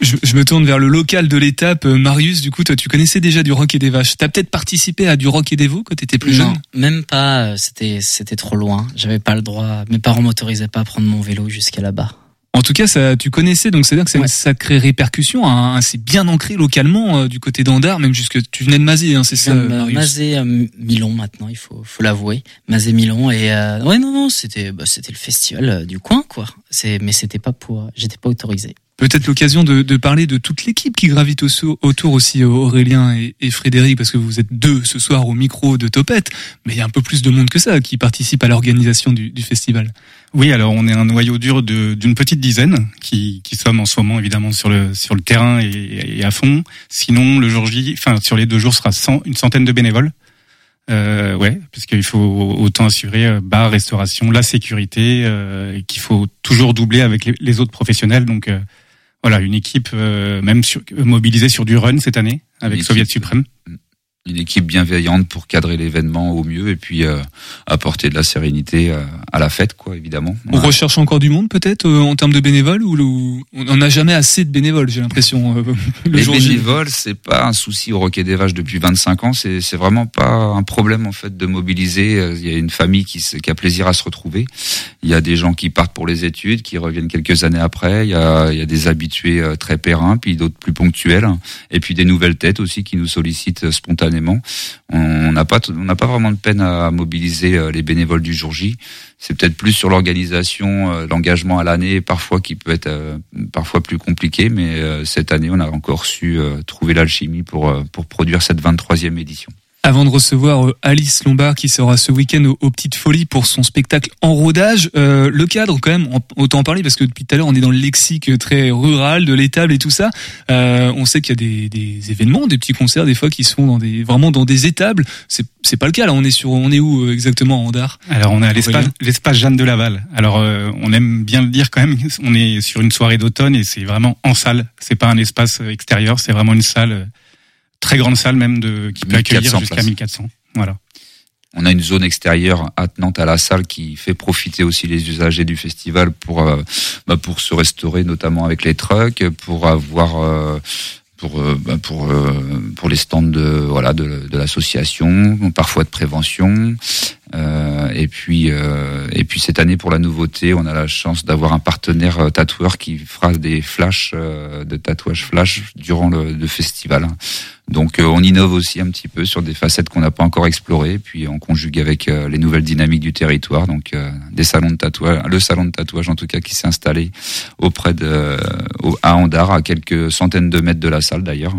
S5: Je, je me tourne vers le local de l'étape. Euh, Marius, du coup, toi, tu connaissais déjà du rock et des vaches. T'as peut-être participé à du rock et des veaux quand t'étais plus
S3: non,
S5: jeune?
S3: même pas. euh, C'était c'était trop loin. J'avais pas le droit. Mes parents m'autorisaient pas à prendre mon vélo jusqu'à là-bas.
S5: En tout cas, ça, tu connaissais, donc c'est-à-dire que c'est une sacrée répercussion. hein, c'est bien ancré localement euh, du côté d'Andard, même jusque tu venais de Mazé, hein, c'est ça, Marius?
S3: Mazé euh, Milon maintenant, il faut faut l'avouer. Mazé Milon et euh, ouais non non, c'était bah, c'était le festival euh, du coin quoi. C'est mais c'était pas pour j'étais pas autorisé.
S5: Peut-être l'occasion de, de parler de toute l'équipe qui gravite au- autour aussi, euh, Aurélien et, Frédéric, parce que vous êtes deux ce soir au micro de Topette, mais il y a un peu plus de monde que ça qui participe à l'organisation du, du festival.
S12: Oui, alors on est un noyau dur d'une petite dizaine qui, qui sommes en ce moment évidemment sur le sur le terrain et, et à fond. Sinon, le jour J, enfin sur les deux jours, sera une centaine de bénévoles. Euh, ouais, parce qu'il faut autant assurer euh, bar, restauration, la sécurité, euh, qu'il faut toujours doubler avec les, les autres professionnels. Donc euh, voilà, une équipe euh, même sur, mobilisée sur du run cette année avec Soviet. Suprême.
S13: Une équipe bienveillante pour cadrer l'événement au mieux et puis euh, apporter de la sérénité euh, à la fête, quoi, évidemment.
S5: On recherche encore du monde peut-être euh, en termes de bénévoles ou le- on n'en a jamais assez de bénévoles, j'ai l'impression. euh, le
S13: Les
S5: jour
S13: bénévoles, c'est pas un souci au Roquet des Vaches depuis 25 ans. C'est c'est vraiment pas un problème en fait de mobiliser. Il y a une famille qui, a plaisir à se retrouver. Il y a des gens qui partent pour les études, qui reviennent quelques années après. Il y a, il y a des habitués très périns, puis d'autres plus ponctuels, et puis des nouvelles têtes aussi qui nous sollicitent euh, On n'a pas, vraiment de peine à mobiliser euh, les bénévoles du jour J. C'est peut-être plus sur l'organisation, euh, l'engagement à l'année, parfois qui peut être euh, parfois plus compliqué, mais cette année, on a encore su trouver l'alchimie pour pour produire cette 23e édition.
S5: Avant de recevoir euh, Alice Lombard qui sera ce week-end au- aux Petites Folies pour son spectacle en rodage, euh, le cadre quand même, autant en parler parce que depuis tout à l'heure on est dans le lexique très rural de l'étable et tout ça. Euh, on sait qu'il y a des, des événements, des petits concerts des fois qui se font dans des vraiment dans des étables. C'est c'est pas le cas là. On est sur on est où euh, exactement en Andar?
S12: Alors on est à l'espace Jeanne de Laval. Alors euh, on aime bien le dire quand même. On est sur une soirée d'automne et c'est vraiment en salle. C'est pas un espace euh, extérieur. C'est vraiment une salle très grande salle même de qui peut
S13: 1400
S12: accueillir jusqu'à
S13: places.
S12: 1400. Voilà.
S13: On a une zone extérieure attenante à la salle qui fait profiter aussi les usagers du festival pour euh, bah, pour se restaurer, notamment avec les trucks, pour avoir euh, pour euh, bah, pour euh, pour les stands de voilà de, de l'association, parfois de prévention. Euh, et puis euh, et puis cette année pour la nouveauté, on a la chance d'avoir un partenaire euh, tatoueur qui fera des flashs euh, de tatouage flash durant le, le festival. Donc euh, on innove aussi un petit peu sur des facettes qu'on n'a pas encore explorées, puis on conjugue avec euh, les nouvelles dynamiques du territoire. Donc des salons de tatouage, le salon de tatouage en tout cas qui s'est installé auprès de au- à Andar, à quelques centaines de mètres de la salle d'ailleurs.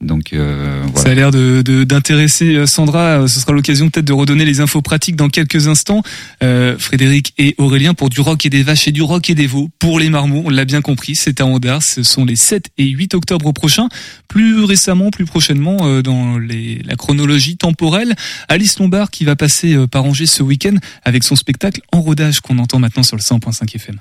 S13: Donc euh,
S5: Ça a l'air de de- d'intéresser euh, Sandra. Euh, Ce sera l'occasion peut-être de redonner les infos pratiques dans quelques instants. Euh, Frédéric et Aurélien pour du rock et des vaches et du rock et des veaux pour les marmots. On l'a bien compris, c'est à Andar. Ce sont les 7 et 8 octobre prochains. Plus récemment, plus prochainement, euh, dans les, la chronologie temporelle, Alice Lombard qui va passer euh, par Angers ce week-end avec son spectacle en rodage qu'on entend maintenant sur le 100.5 FM.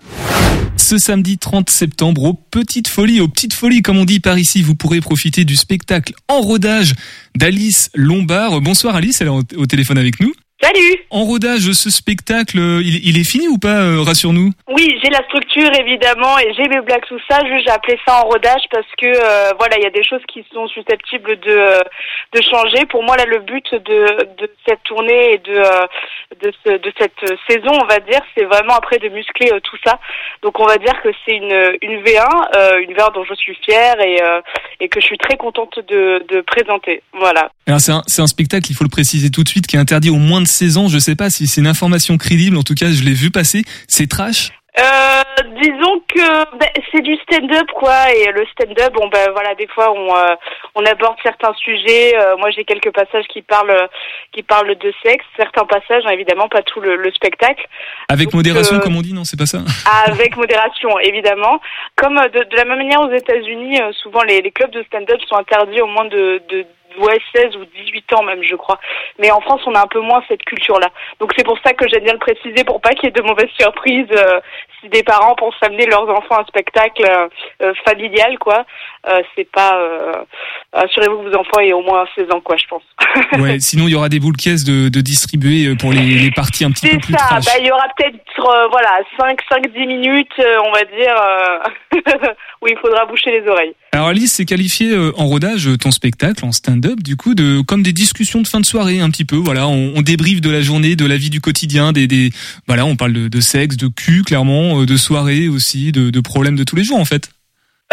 S5: Ce samedi 30 septembre, aux Petites Folies, aux Petites Folies, comme on dit par ici, vous pourrez profiter du spectacle en rodage d'Alice Lombard. Bonsoir Alice, elle est au téléphone avec nous.
S14: Salut
S5: En rodage, ce spectacle, euh, il, il est fini ou pas euh, Rassure-nous?
S14: Oui, j'ai la structure évidemment et j'ai mes blagues tout ça. Juste j'ai appelé ça en rodage parce que euh, voilà, il y a des choses qui sont susceptibles de de changer. Pour moi là, le but de de cette tournée et de de ce, de cette saison, on va dire, c'est vraiment après de muscler euh, tout ça. Donc on va dire que c'est une une V1, euh, une V1 dont je suis fière et et que je suis très contente de de présenter. Voilà.
S5: Alors c'est un, un spectacle, il faut le préciser tout de suite, qui est interdit aux moins de 16 ans. Je sais pas si c'est une information crédible, en tout cas je l'ai vu passer. C'est trash?
S14: Euh, disons que ben, c'est du stand-up quoi et le stand-up bon ben voilà des fois on euh, on aborde certains sujets. Euh, moi j'ai quelques passages qui parlent qui parlent de sexe. Certains passages hein, évidemment pas tout le, le spectacle.
S5: Avec
S14: Donc,
S5: modération, comme on dit, non, c'est pas ça?
S14: avec modération évidemment. Comme de, de la même manière aux États-Unis souvent les, les clubs de stand-up sont interdits au moins de, de ouais 16 ou 18 ans même je crois. Mais en France on a un peu moins cette culture là. Donc c'est pour ça que j'aime bien le préciser pour pas qu'il y ait de mauvaises surprises euh, si des parents pensent amener leurs enfants à un spectacle euh, euh, familial quoi. Euh, c'est pas assurez-vous que vos enfants aient au moins 16 ans quoi je pense.
S5: Ouais, sinon il y aura des boules caisses de, de distribuer pour les, les parties un petit peu
S14: C'est
S5: plus trash.
S14: bah, il y aura peut-être voilà 5 5 10 minutes on va dire où il faudra boucher les oreilles.
S5: Alors Alice s'est qualifié en rodage ton spectacle en du coup de comme des discussions de fin de soirée un petit peu voilà on, on débriefe de la journée de la vie du quotidien des des voilà on parle de, sexe de cul clairement euh, de soirée aussi de, de problèmes de tous les jours en fait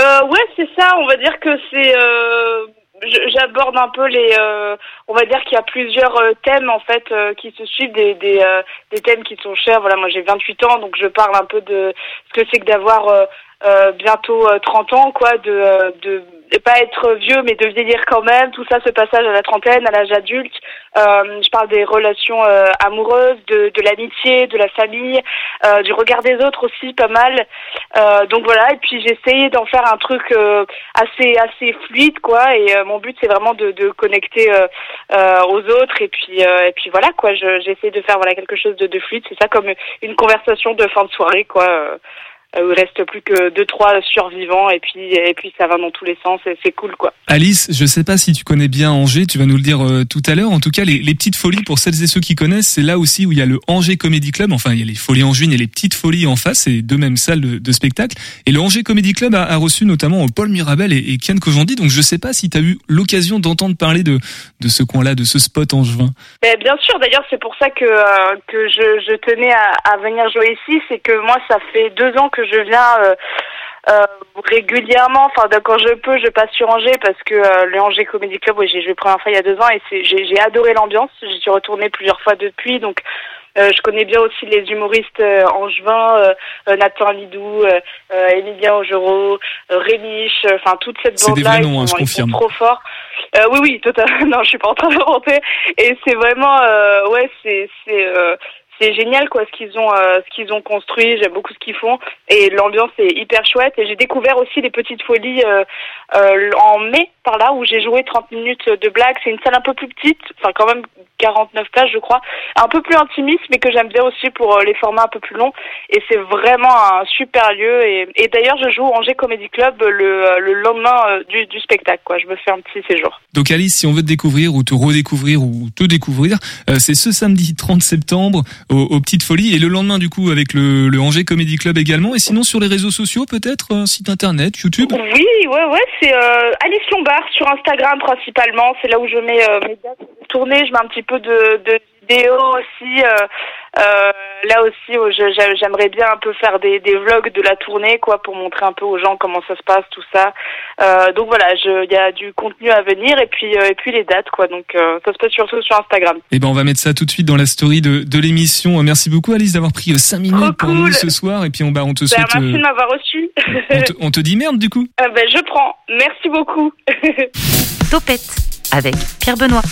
S14: Euh, ouais, c'est ça. On va dire que c'est. euh, J'aborde un peu les. on va dire qu'il y a plusieurs thèmes en fait qui se suivent, des des, thèmes qui sont chers. Voilà, moi j'ai 28 ans, donc je parle un peu de ce que c'est que d'avoir bientôt euh, 30 ans, quoi, de de de pas être vieux mais de vieillir quand même. Tout ça, ce passage à la trentaine, à l'âge adulte. Euh, je parle des relations euh, amoureuses, de de l'amitié, de la famille, euh, du regard des autres aussi, pas mal. Euh, donc voilà, et puis j'ai essayé d'en faire un truc euh, assez assez fluide quoi. Et euh, mon but c'est vraiment de, de connecter aux autres et puis et puis voilà quoi. Je- J'essaie de faire voilà quelque chose de, de fluide. C'est ça comme une conversation de fin de soirée quoi. Euh, où il reste plus que deux trois survivants et puis et puis ça va dans tous les sens et c'est cool quoi.
S5: Alice je sais pas si tu connais bien Angers tu vas nous le dire euh, tout à l'heure. En tout cas les, les petites folies pour celles et ceux qui connaissent c'est là aussi où il y a le Angers Comedy Club. Enfin il y a les folies Angevines et les petites folies en face c'est deux mêmes salles de, de spectacle. Et le Angers Comedy Club a, a reçu notamment Paul Mirabel et, et Kian Kojandi. Donc je sais pas si tu as eu l'occasion d'entendre parler de de ce coin là de ce spot angevin.
S14: Ben, bien sûr, d'ailleurs, c'est pour ça que, euh, que je, je tenais à, à venir jouer ici. C'est que moi, ça fait deux ans que je viens euh, euh, régulièrement. Enfin, de- quand je peux, je passe sur Angers parce que euh, le Angers Comedy Club, oui, j'ai joué première fois il y a deux ans et c'est, j'ai, adoré l'ambiance. J'y suis retournée plusieurs fois depuis, donc euh, je connais bien aussi les humoristes angevins, euh, Nathan Lidou, Emilien Augereau, Rémiche, enfin toute cette
S5: C'est des
S14: bande-là. ils
S5: noms, hein, je confirme.
S14: trop forts. Euh, oui, oui, totalement. Non, je suis pas en train d'inventer. Et c'est vraiment, ouais, c'est, c'est, c'est génial quoi ce qu'ils ont, euh, ce qu'ils ont construit. J'aime beaucoup ce qu'ils font et l'ambiance est hyper chouette. Et j'ai découvert aussi les petites folies euh, euh, en mai par là où j'ai joué 30 minutes de blague. C'est une salle un peu plus petite, enfin quand même 49 places je crois, un peu plus intimiste mais que j'aime bien aussi pour les formats un peu plus longs. Et c'est vraiment un super lieu. Et, d'ailleurs je joue au Angers Comedy Club le, le lendemain du, du spectacle quoi. Je me fais un petit séjour.
S5: Donc Alice, si on veut te découvrir ou te redécouvrir ou te découvrir, c'est ce samedi 30 septembre au, aux Petites Folies et le lendemain du coup avec le, le Angers Comedy Club également. Et sinon sur les réseaux sociaux peut-être, un site internet, YouTube.
S14: Oui, ouais, ouais, c'est euh, Alice Lombard sur Instagram principalement. C'est là où je mets euh, mes dates. Je mets un petit peu de, de vidéos aussi. Euh, euh, là aussi, j'a- j'aimerais bien un peu faire des, des vlogs de la tournée, quoi, pour montrer un peu aux gens comment ça se passe, tout ça. Euh, donc voilà, il y a du contenu à venir et puis euh, et puis les dates, quoi. Donc euh, ça se passe surtout sur Instagram.
S5: Et ben on va mettre ça tout de suite dans la story de, de l'émission. Merci beaucoup Alice d'avoir pris 5 minutes pour nous ce soir et puis on, bah, on te
S14: Ben,
S5: souhaite,
S14: merci
S5: euh,
S14: de m'avoir reçu.
S5: on, te, on te dit merde du coup.
S14: Euh, ben, je prends. Merci beaucoup.
S4: Topette avec Pierre Benoît.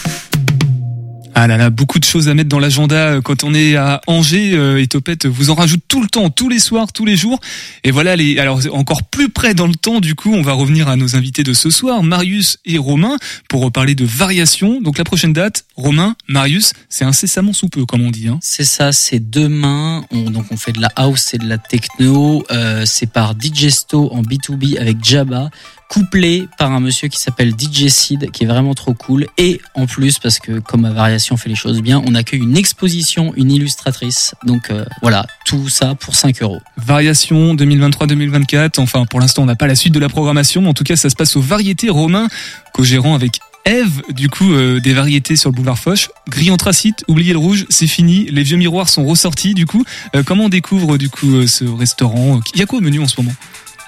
S5: Ah là là, beaucoup de choses à mettre dans l'agenda euh, quand on est à Angers euh, et Topette vous en rajoute tout le temps, tous les soirs, tous les jours. Et voilà, les, alors encore plus près dans le temps, du coup, on va revenir à nos invités de ce soir, Marius et Romain, pour reparler de variations. Donc la prochaine date, Romain, Marius, c'est incessamment sous peu, comme on dit. Hein.
S3: C'est ça, c'est demain. On, donc on fait de la house et de la techno. Euh, c'est par Digesto en B2B avec Jabba, couplé par un monsieur qui s'appelle DJ Seed, qui est vraiment trop cool. Et en plus, parce que comme ma variation fait les choses bien, on accueille une exposition, une illustratrice. Donc euh, voilà, tout ça pour 5 euros.
S5: Variation 2023-2024. Enfin, pour l'instant, on n'a pas la suite de la programmation, mais en tout cas, ça se passe aux variétés Romain, co-gérant avec Eve, du coup, euh, des variétés sur le boulevard Foch. Gris anthracite, oubliez le rouge, c'est fini. Les vieux miroirs sont ressortis, du coup. Euh, comment on découvre, du coup, euh, ce restaurant Il y a quoi au menu en ce moment?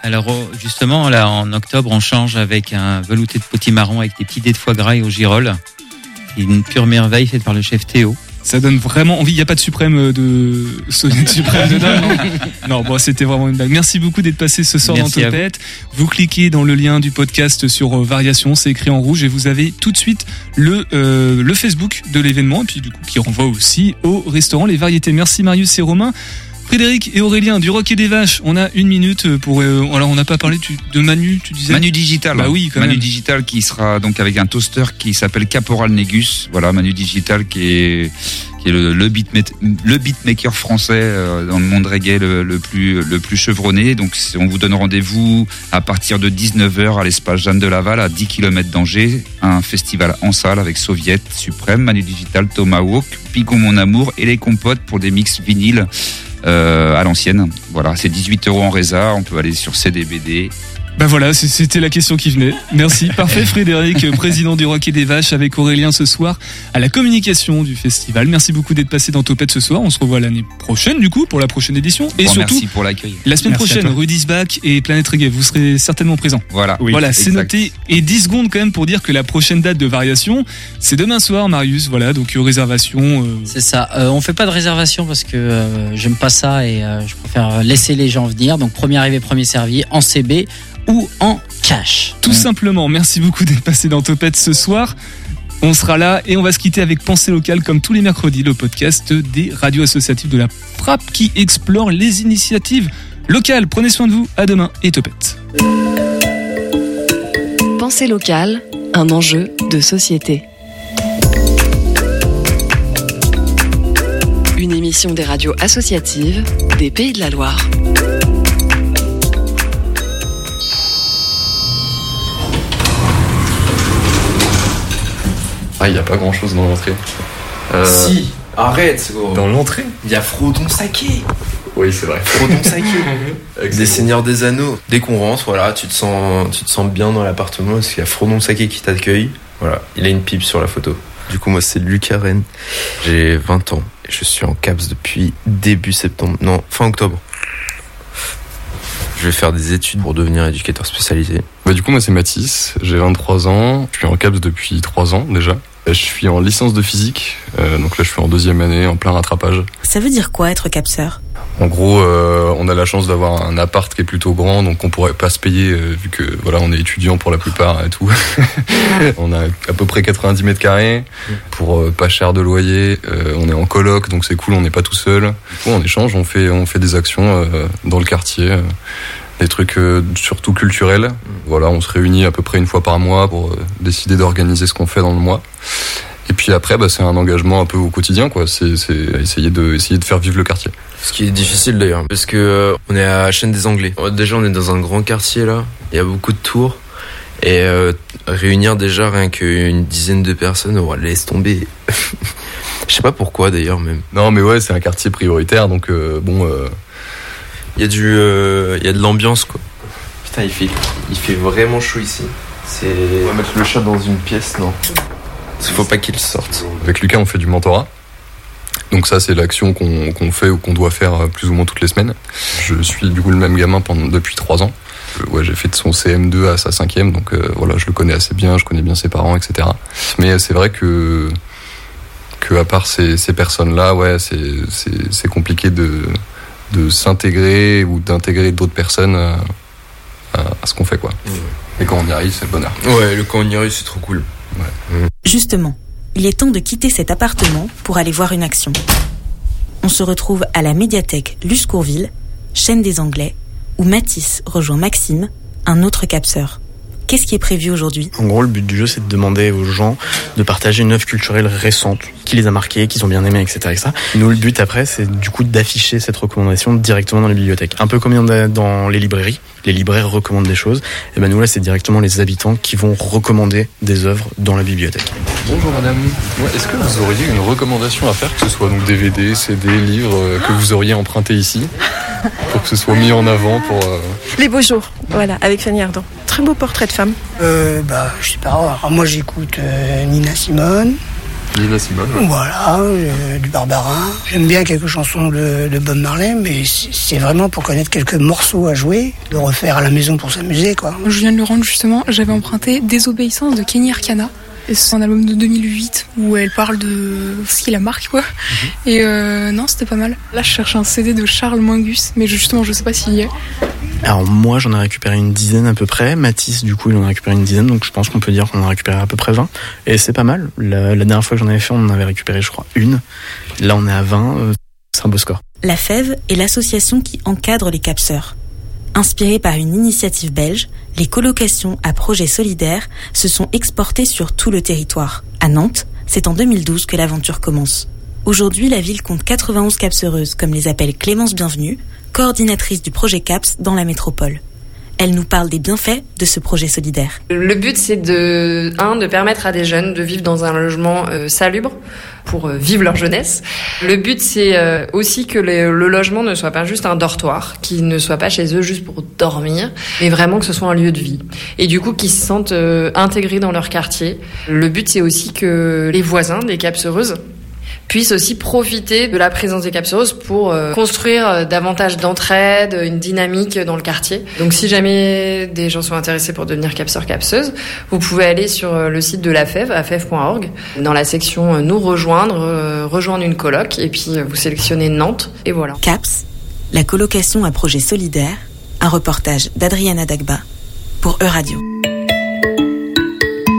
S7: Alors euh, justement, là en octobre, on change avec un velouté de potimarron avec des petits dés de foie gras et au girolles. Une pure merveille faite par le chef Théo.
S5: Ça donne vraiment envie. Il n'y a pas de suprême euh, de Sonic suprême dedans. Non, non bon, c'était vraiment une blague. Merci beaucoup d'être passé ce soir
S7: Merci
S5: dans
S7: à vous.
S5: Topette. Vous. cliquez dans le lien du podcast sur euh, Variation, c'est écrit en rouge et vous avez tout de suite le euh, le Facebook de l'événement et puis du coup qui renvoie aussi au restaurant Les Variétés. Merci Marius et Romain. Frédéric et Aurélien du Rock et des Vaches, on a une minute pour. euh, alors, on n'a pas parlé tu- de Manu, tu disais?
S13: Manu Digital.
S5: Bah oui, quand
S13: Manu
S5: même.
S13: Digital qui sera donc avec un toaster qui s'appelle Caporal Negus. Voilà, Manu Digital qui est qui est le, le, beatma- le beatmaker français euh, dans le monde reggae le, le plus le plus chevronné. Donc on vous donne rendez-vous à partir de 19h à l'espace Jeanne de Laval à 10 km d'Angers, un festival en salle avec Soviet, Suprême, Manu Digital, Tomahawk, Pigon Mon Amour et les compotes pour des mix vinyles euh, à l'ancienne. Voilà, c'est 18 euros en résa, on peut aller sur CDBD.
S5: Bah voilà, c'était la question qui venait. Merci. Parfait, Frédéric, président du Rock et des Vaches, avec Aurélien ce soir à la communication du festival. Merci beaucoup d'être passé dans Topette ce soir. On se revoit l'année prochaine, du coup, pour la prochaine édition. Et surtout,
S13: merci pour l'accueil.
S5: la semaine
S13: Merci
S5: prochaine, Back et Planète Reggae. Vous serez certainement présents.
S13: Voilà.
S5: voilà, c'est noté. Et 10 secondes quand même pour dire que la prochaine date de variation, c'est demain soir, Marius. Voilà, donc euh, réservation. euh,
S3: C'est ça. Euh, on fait pas de réservation parce que euh, j'aime pas ça et euh, je préfère laisser les gens venir. Donc premier arrivé, premier servi en CB ou en cash.
S5: Tout simplement, merci beaucoup d'être passé dans Topette ce soir. On sera là et on va se quitter avec Pensée locale comme tous les mercredis, le podcast des radios associatives de la Frappe qui explore les initiatives locales. Prenez soin de vous, à demain et Topette.
S15: Pensée locale, un enjeu de société. Une émission des radios associatives des Pays de la Loire.
S16: Ah, il n'y a pas grand chose dans l'entrée. Euh,
S17: Si, arrête gros.
S16: Dans l'entrée
S17: Il y a Frodon Saké.
S16: Oui, c'est vrai.
S17: Frodon Saké. des Seigneurs des Anneaux. Dès qu'on rentre, voilà, tu te sens, tu te sens bien dans l'appartement parce qu'il y a Frodon Saké qui t'accueille. Voilà, il a une pipe sur la photo. Du coup, moi, c'est Lucas Rennes. J'ai 20 ans et je suis en CAPS depuis début septembre. Non, fin octobre. Je vais faire des études pour devenir éducateur spécialisé.
S16: Bah, du coup, moi, c'est Mathis. J'ai 23 ans. Je suis en CAPS depuis 3 ans déjà. Je suis en licence de physique. Euh, donc là, je suis en deuxième année, en plein rattrapage.
S18: Ça veut dire quoi être capseur
S16: En gros, euh, on a la chance d'avoir un appart qui est plutôt grand, donc on pourrait pas se payer euh, vu que voilà, on est étudiant pour la plupart et tout. on a à peu près 90 mètres carrés pour euh, pas cher de loyer. Euh, on est en coloc, donc c'est cool, on n'est pas tout seul. Du coup, en échange, on fait on fait des actions euh, dans le quartier. Des trucs euh, surtout culturels. Voilà, on se réunit à peu près une fois par mois pour euh, décider d'organiser ce qu'on fait dans le mois. Et puis après, bah, c'est un engagement un peu au quotidien, quoi. C'est essayer de essayer de faire vivre le quartier.
S17: Ce qui est difficile d'ailleurs, parce que euh, on est à Chaîne des Anglais. Déjà, on est dans un grand quartier là. Il y a beaucoup de tours. Et réunir déjà rien qu'une dizaine de personnes, oh, laisse tomber. Je sais pas pourquoi d'ailleurs même.
S16: Non, mais ouais, c'est un quartier prioritaire, donc bon.
S17: Il y a du, euh, il y a de l'ambiance quoi. Putain, il fait, il fait vraiment chaud ici. C'est. On va mettre le chat dans une pièce, non? Il faut pas qu'il sorte.
S16: Avec Lucas, on fait du mentorat. Donc ça, c'est l'action qu'on qu'on fait ou qu'on doit faire euh, plus ou moins toutes les semaines. Je suis du coup le même gamin pendant, depuis trois ans. Euh, Ouais, j'ai fait de son CM2 à sa cinquième, donc euh, voilà, je le connais assez bien, je connais bien ses parents, etc. Mais c'est vrai que que à part ces, ces personnes-là, ouais, c'est compliqué de de s'intégrer ou d'intégrer d'autres personnes à, à- à ce qu'on fait, quoi. Et quand on y arrive, c'est le bonheur.
S17: Ouais, le quand on y arrive, c'est trop cool.
S18: Justement, il est temps de quitter cet appartement pour aller voir une action. On se retrouve à la médiathèque Luce Courville, chaîne des Anglais, où Mathis rejoint Maxime, un autre capseur. Qu'est-ce qui est prévu aujourd'hui?
S19: En gros, le but du jeu, c'est de demander aux gens de partager une œuvre culturelle récente qui les a marqués, qu'ils ont bien aimé, etc., etc. Nous, le but après, c'est du coup d'afficher cette recommandation directement dans les bibliothèques. Un peu comme dans les librairies. Les libraires recommandent des choses. Et ben nous, là, c'est directement les habitants qui vont recommander des œuvres dans la bibliothèque.
S16: Bonjour madame, est-ce que vous auriez une recommandation à faire, que ce soit donc DVD, CD, livre, euh, que vous auriez emprunté ici, pour que ce soit mis en avant pour... euh,
S20: Les beaux jours, voilà, avec Fanny Ardant. Très beau portrait de femme.
S21: Euh, bah, je sais pas. Alors, moi, j'écoute euh, Nina Simone.
S16: Nina Simone ouais.
S21: Voilà, euh, du Barbarin. J'aime bien quelques chansons de, de Bob Marley, mais c'est vraiment pour connaître quelques morceaux à jouer, de refaire à la maison pour s'amuser, quoi.
S22: Je viens de le rendre justement, j'avais emprunté Désobéissance de Kenny Arcana. Et c'est un album de 2008 où elle parle de ce qui la marque quoi. Et euh, non, c'était pas mal. Là, je cherche un CD de Charles Mingus, mais justement, je sais pas s'il y est.
S19: Alors moi, j'en ai récupéré une dizaine à peu près. Mathis, du coup, il en a récupéré une dizaine, donc je pense qu'on peut dire qu'on en a récupéré à peu près 20. Et c'est pas mal. La, la dernière fois que j'en avais fait, on en avait récupéré, je crois, une. Là, on est à 20. Euh, c'est un beau score.
S18: La FEV est l'association qui encadre les capseurs. Inspirée par une initiative belge, les colocations à projets solidaires se sont exportées sur tout le territoire. À Nantes, c'est en 2012 que l'aventure commence. Aujourd'hui, la ville compte 91 capseuses, comme les appelle Clémence Bienvenue, coordinatrice du projet CAPS dans la métropole. Elle nous parle des bienfaits de ce projet solidaire.
S23: Le but, c'est de, un, de permettre à des jeunes de vivre dans un logement euh, salubre pour euh, vivre leur jeunesse. Le but, c'est euh, aussi que le, logement ne soit pas juste un dortoir, qu'ils ne soient pas chez eux juste pour dormir, mais vraiment que ce soit un lieu de vie. Et du coup, qu'ils se sentent intégrés dans leur quartier. Le but, c'est aussi que les voisins des capseuses puissent aussi profiter de la présence des capseuses pour euh, construire euh, davantage d'entraide, une dynamique dans le quartier. Donc si jamais des gens sont intéressés pour devenir capseur capseuse, vous pouvez aller sur euh, le site de la FEV, afev.org, dans la section nous rejoindre, rejoindre une coloc et puis vous sélectionnez Nantes et voilà.
S18: CAPS, la colocation à projet solidaire, un reportage d'Adriana Dagba pour Euradio.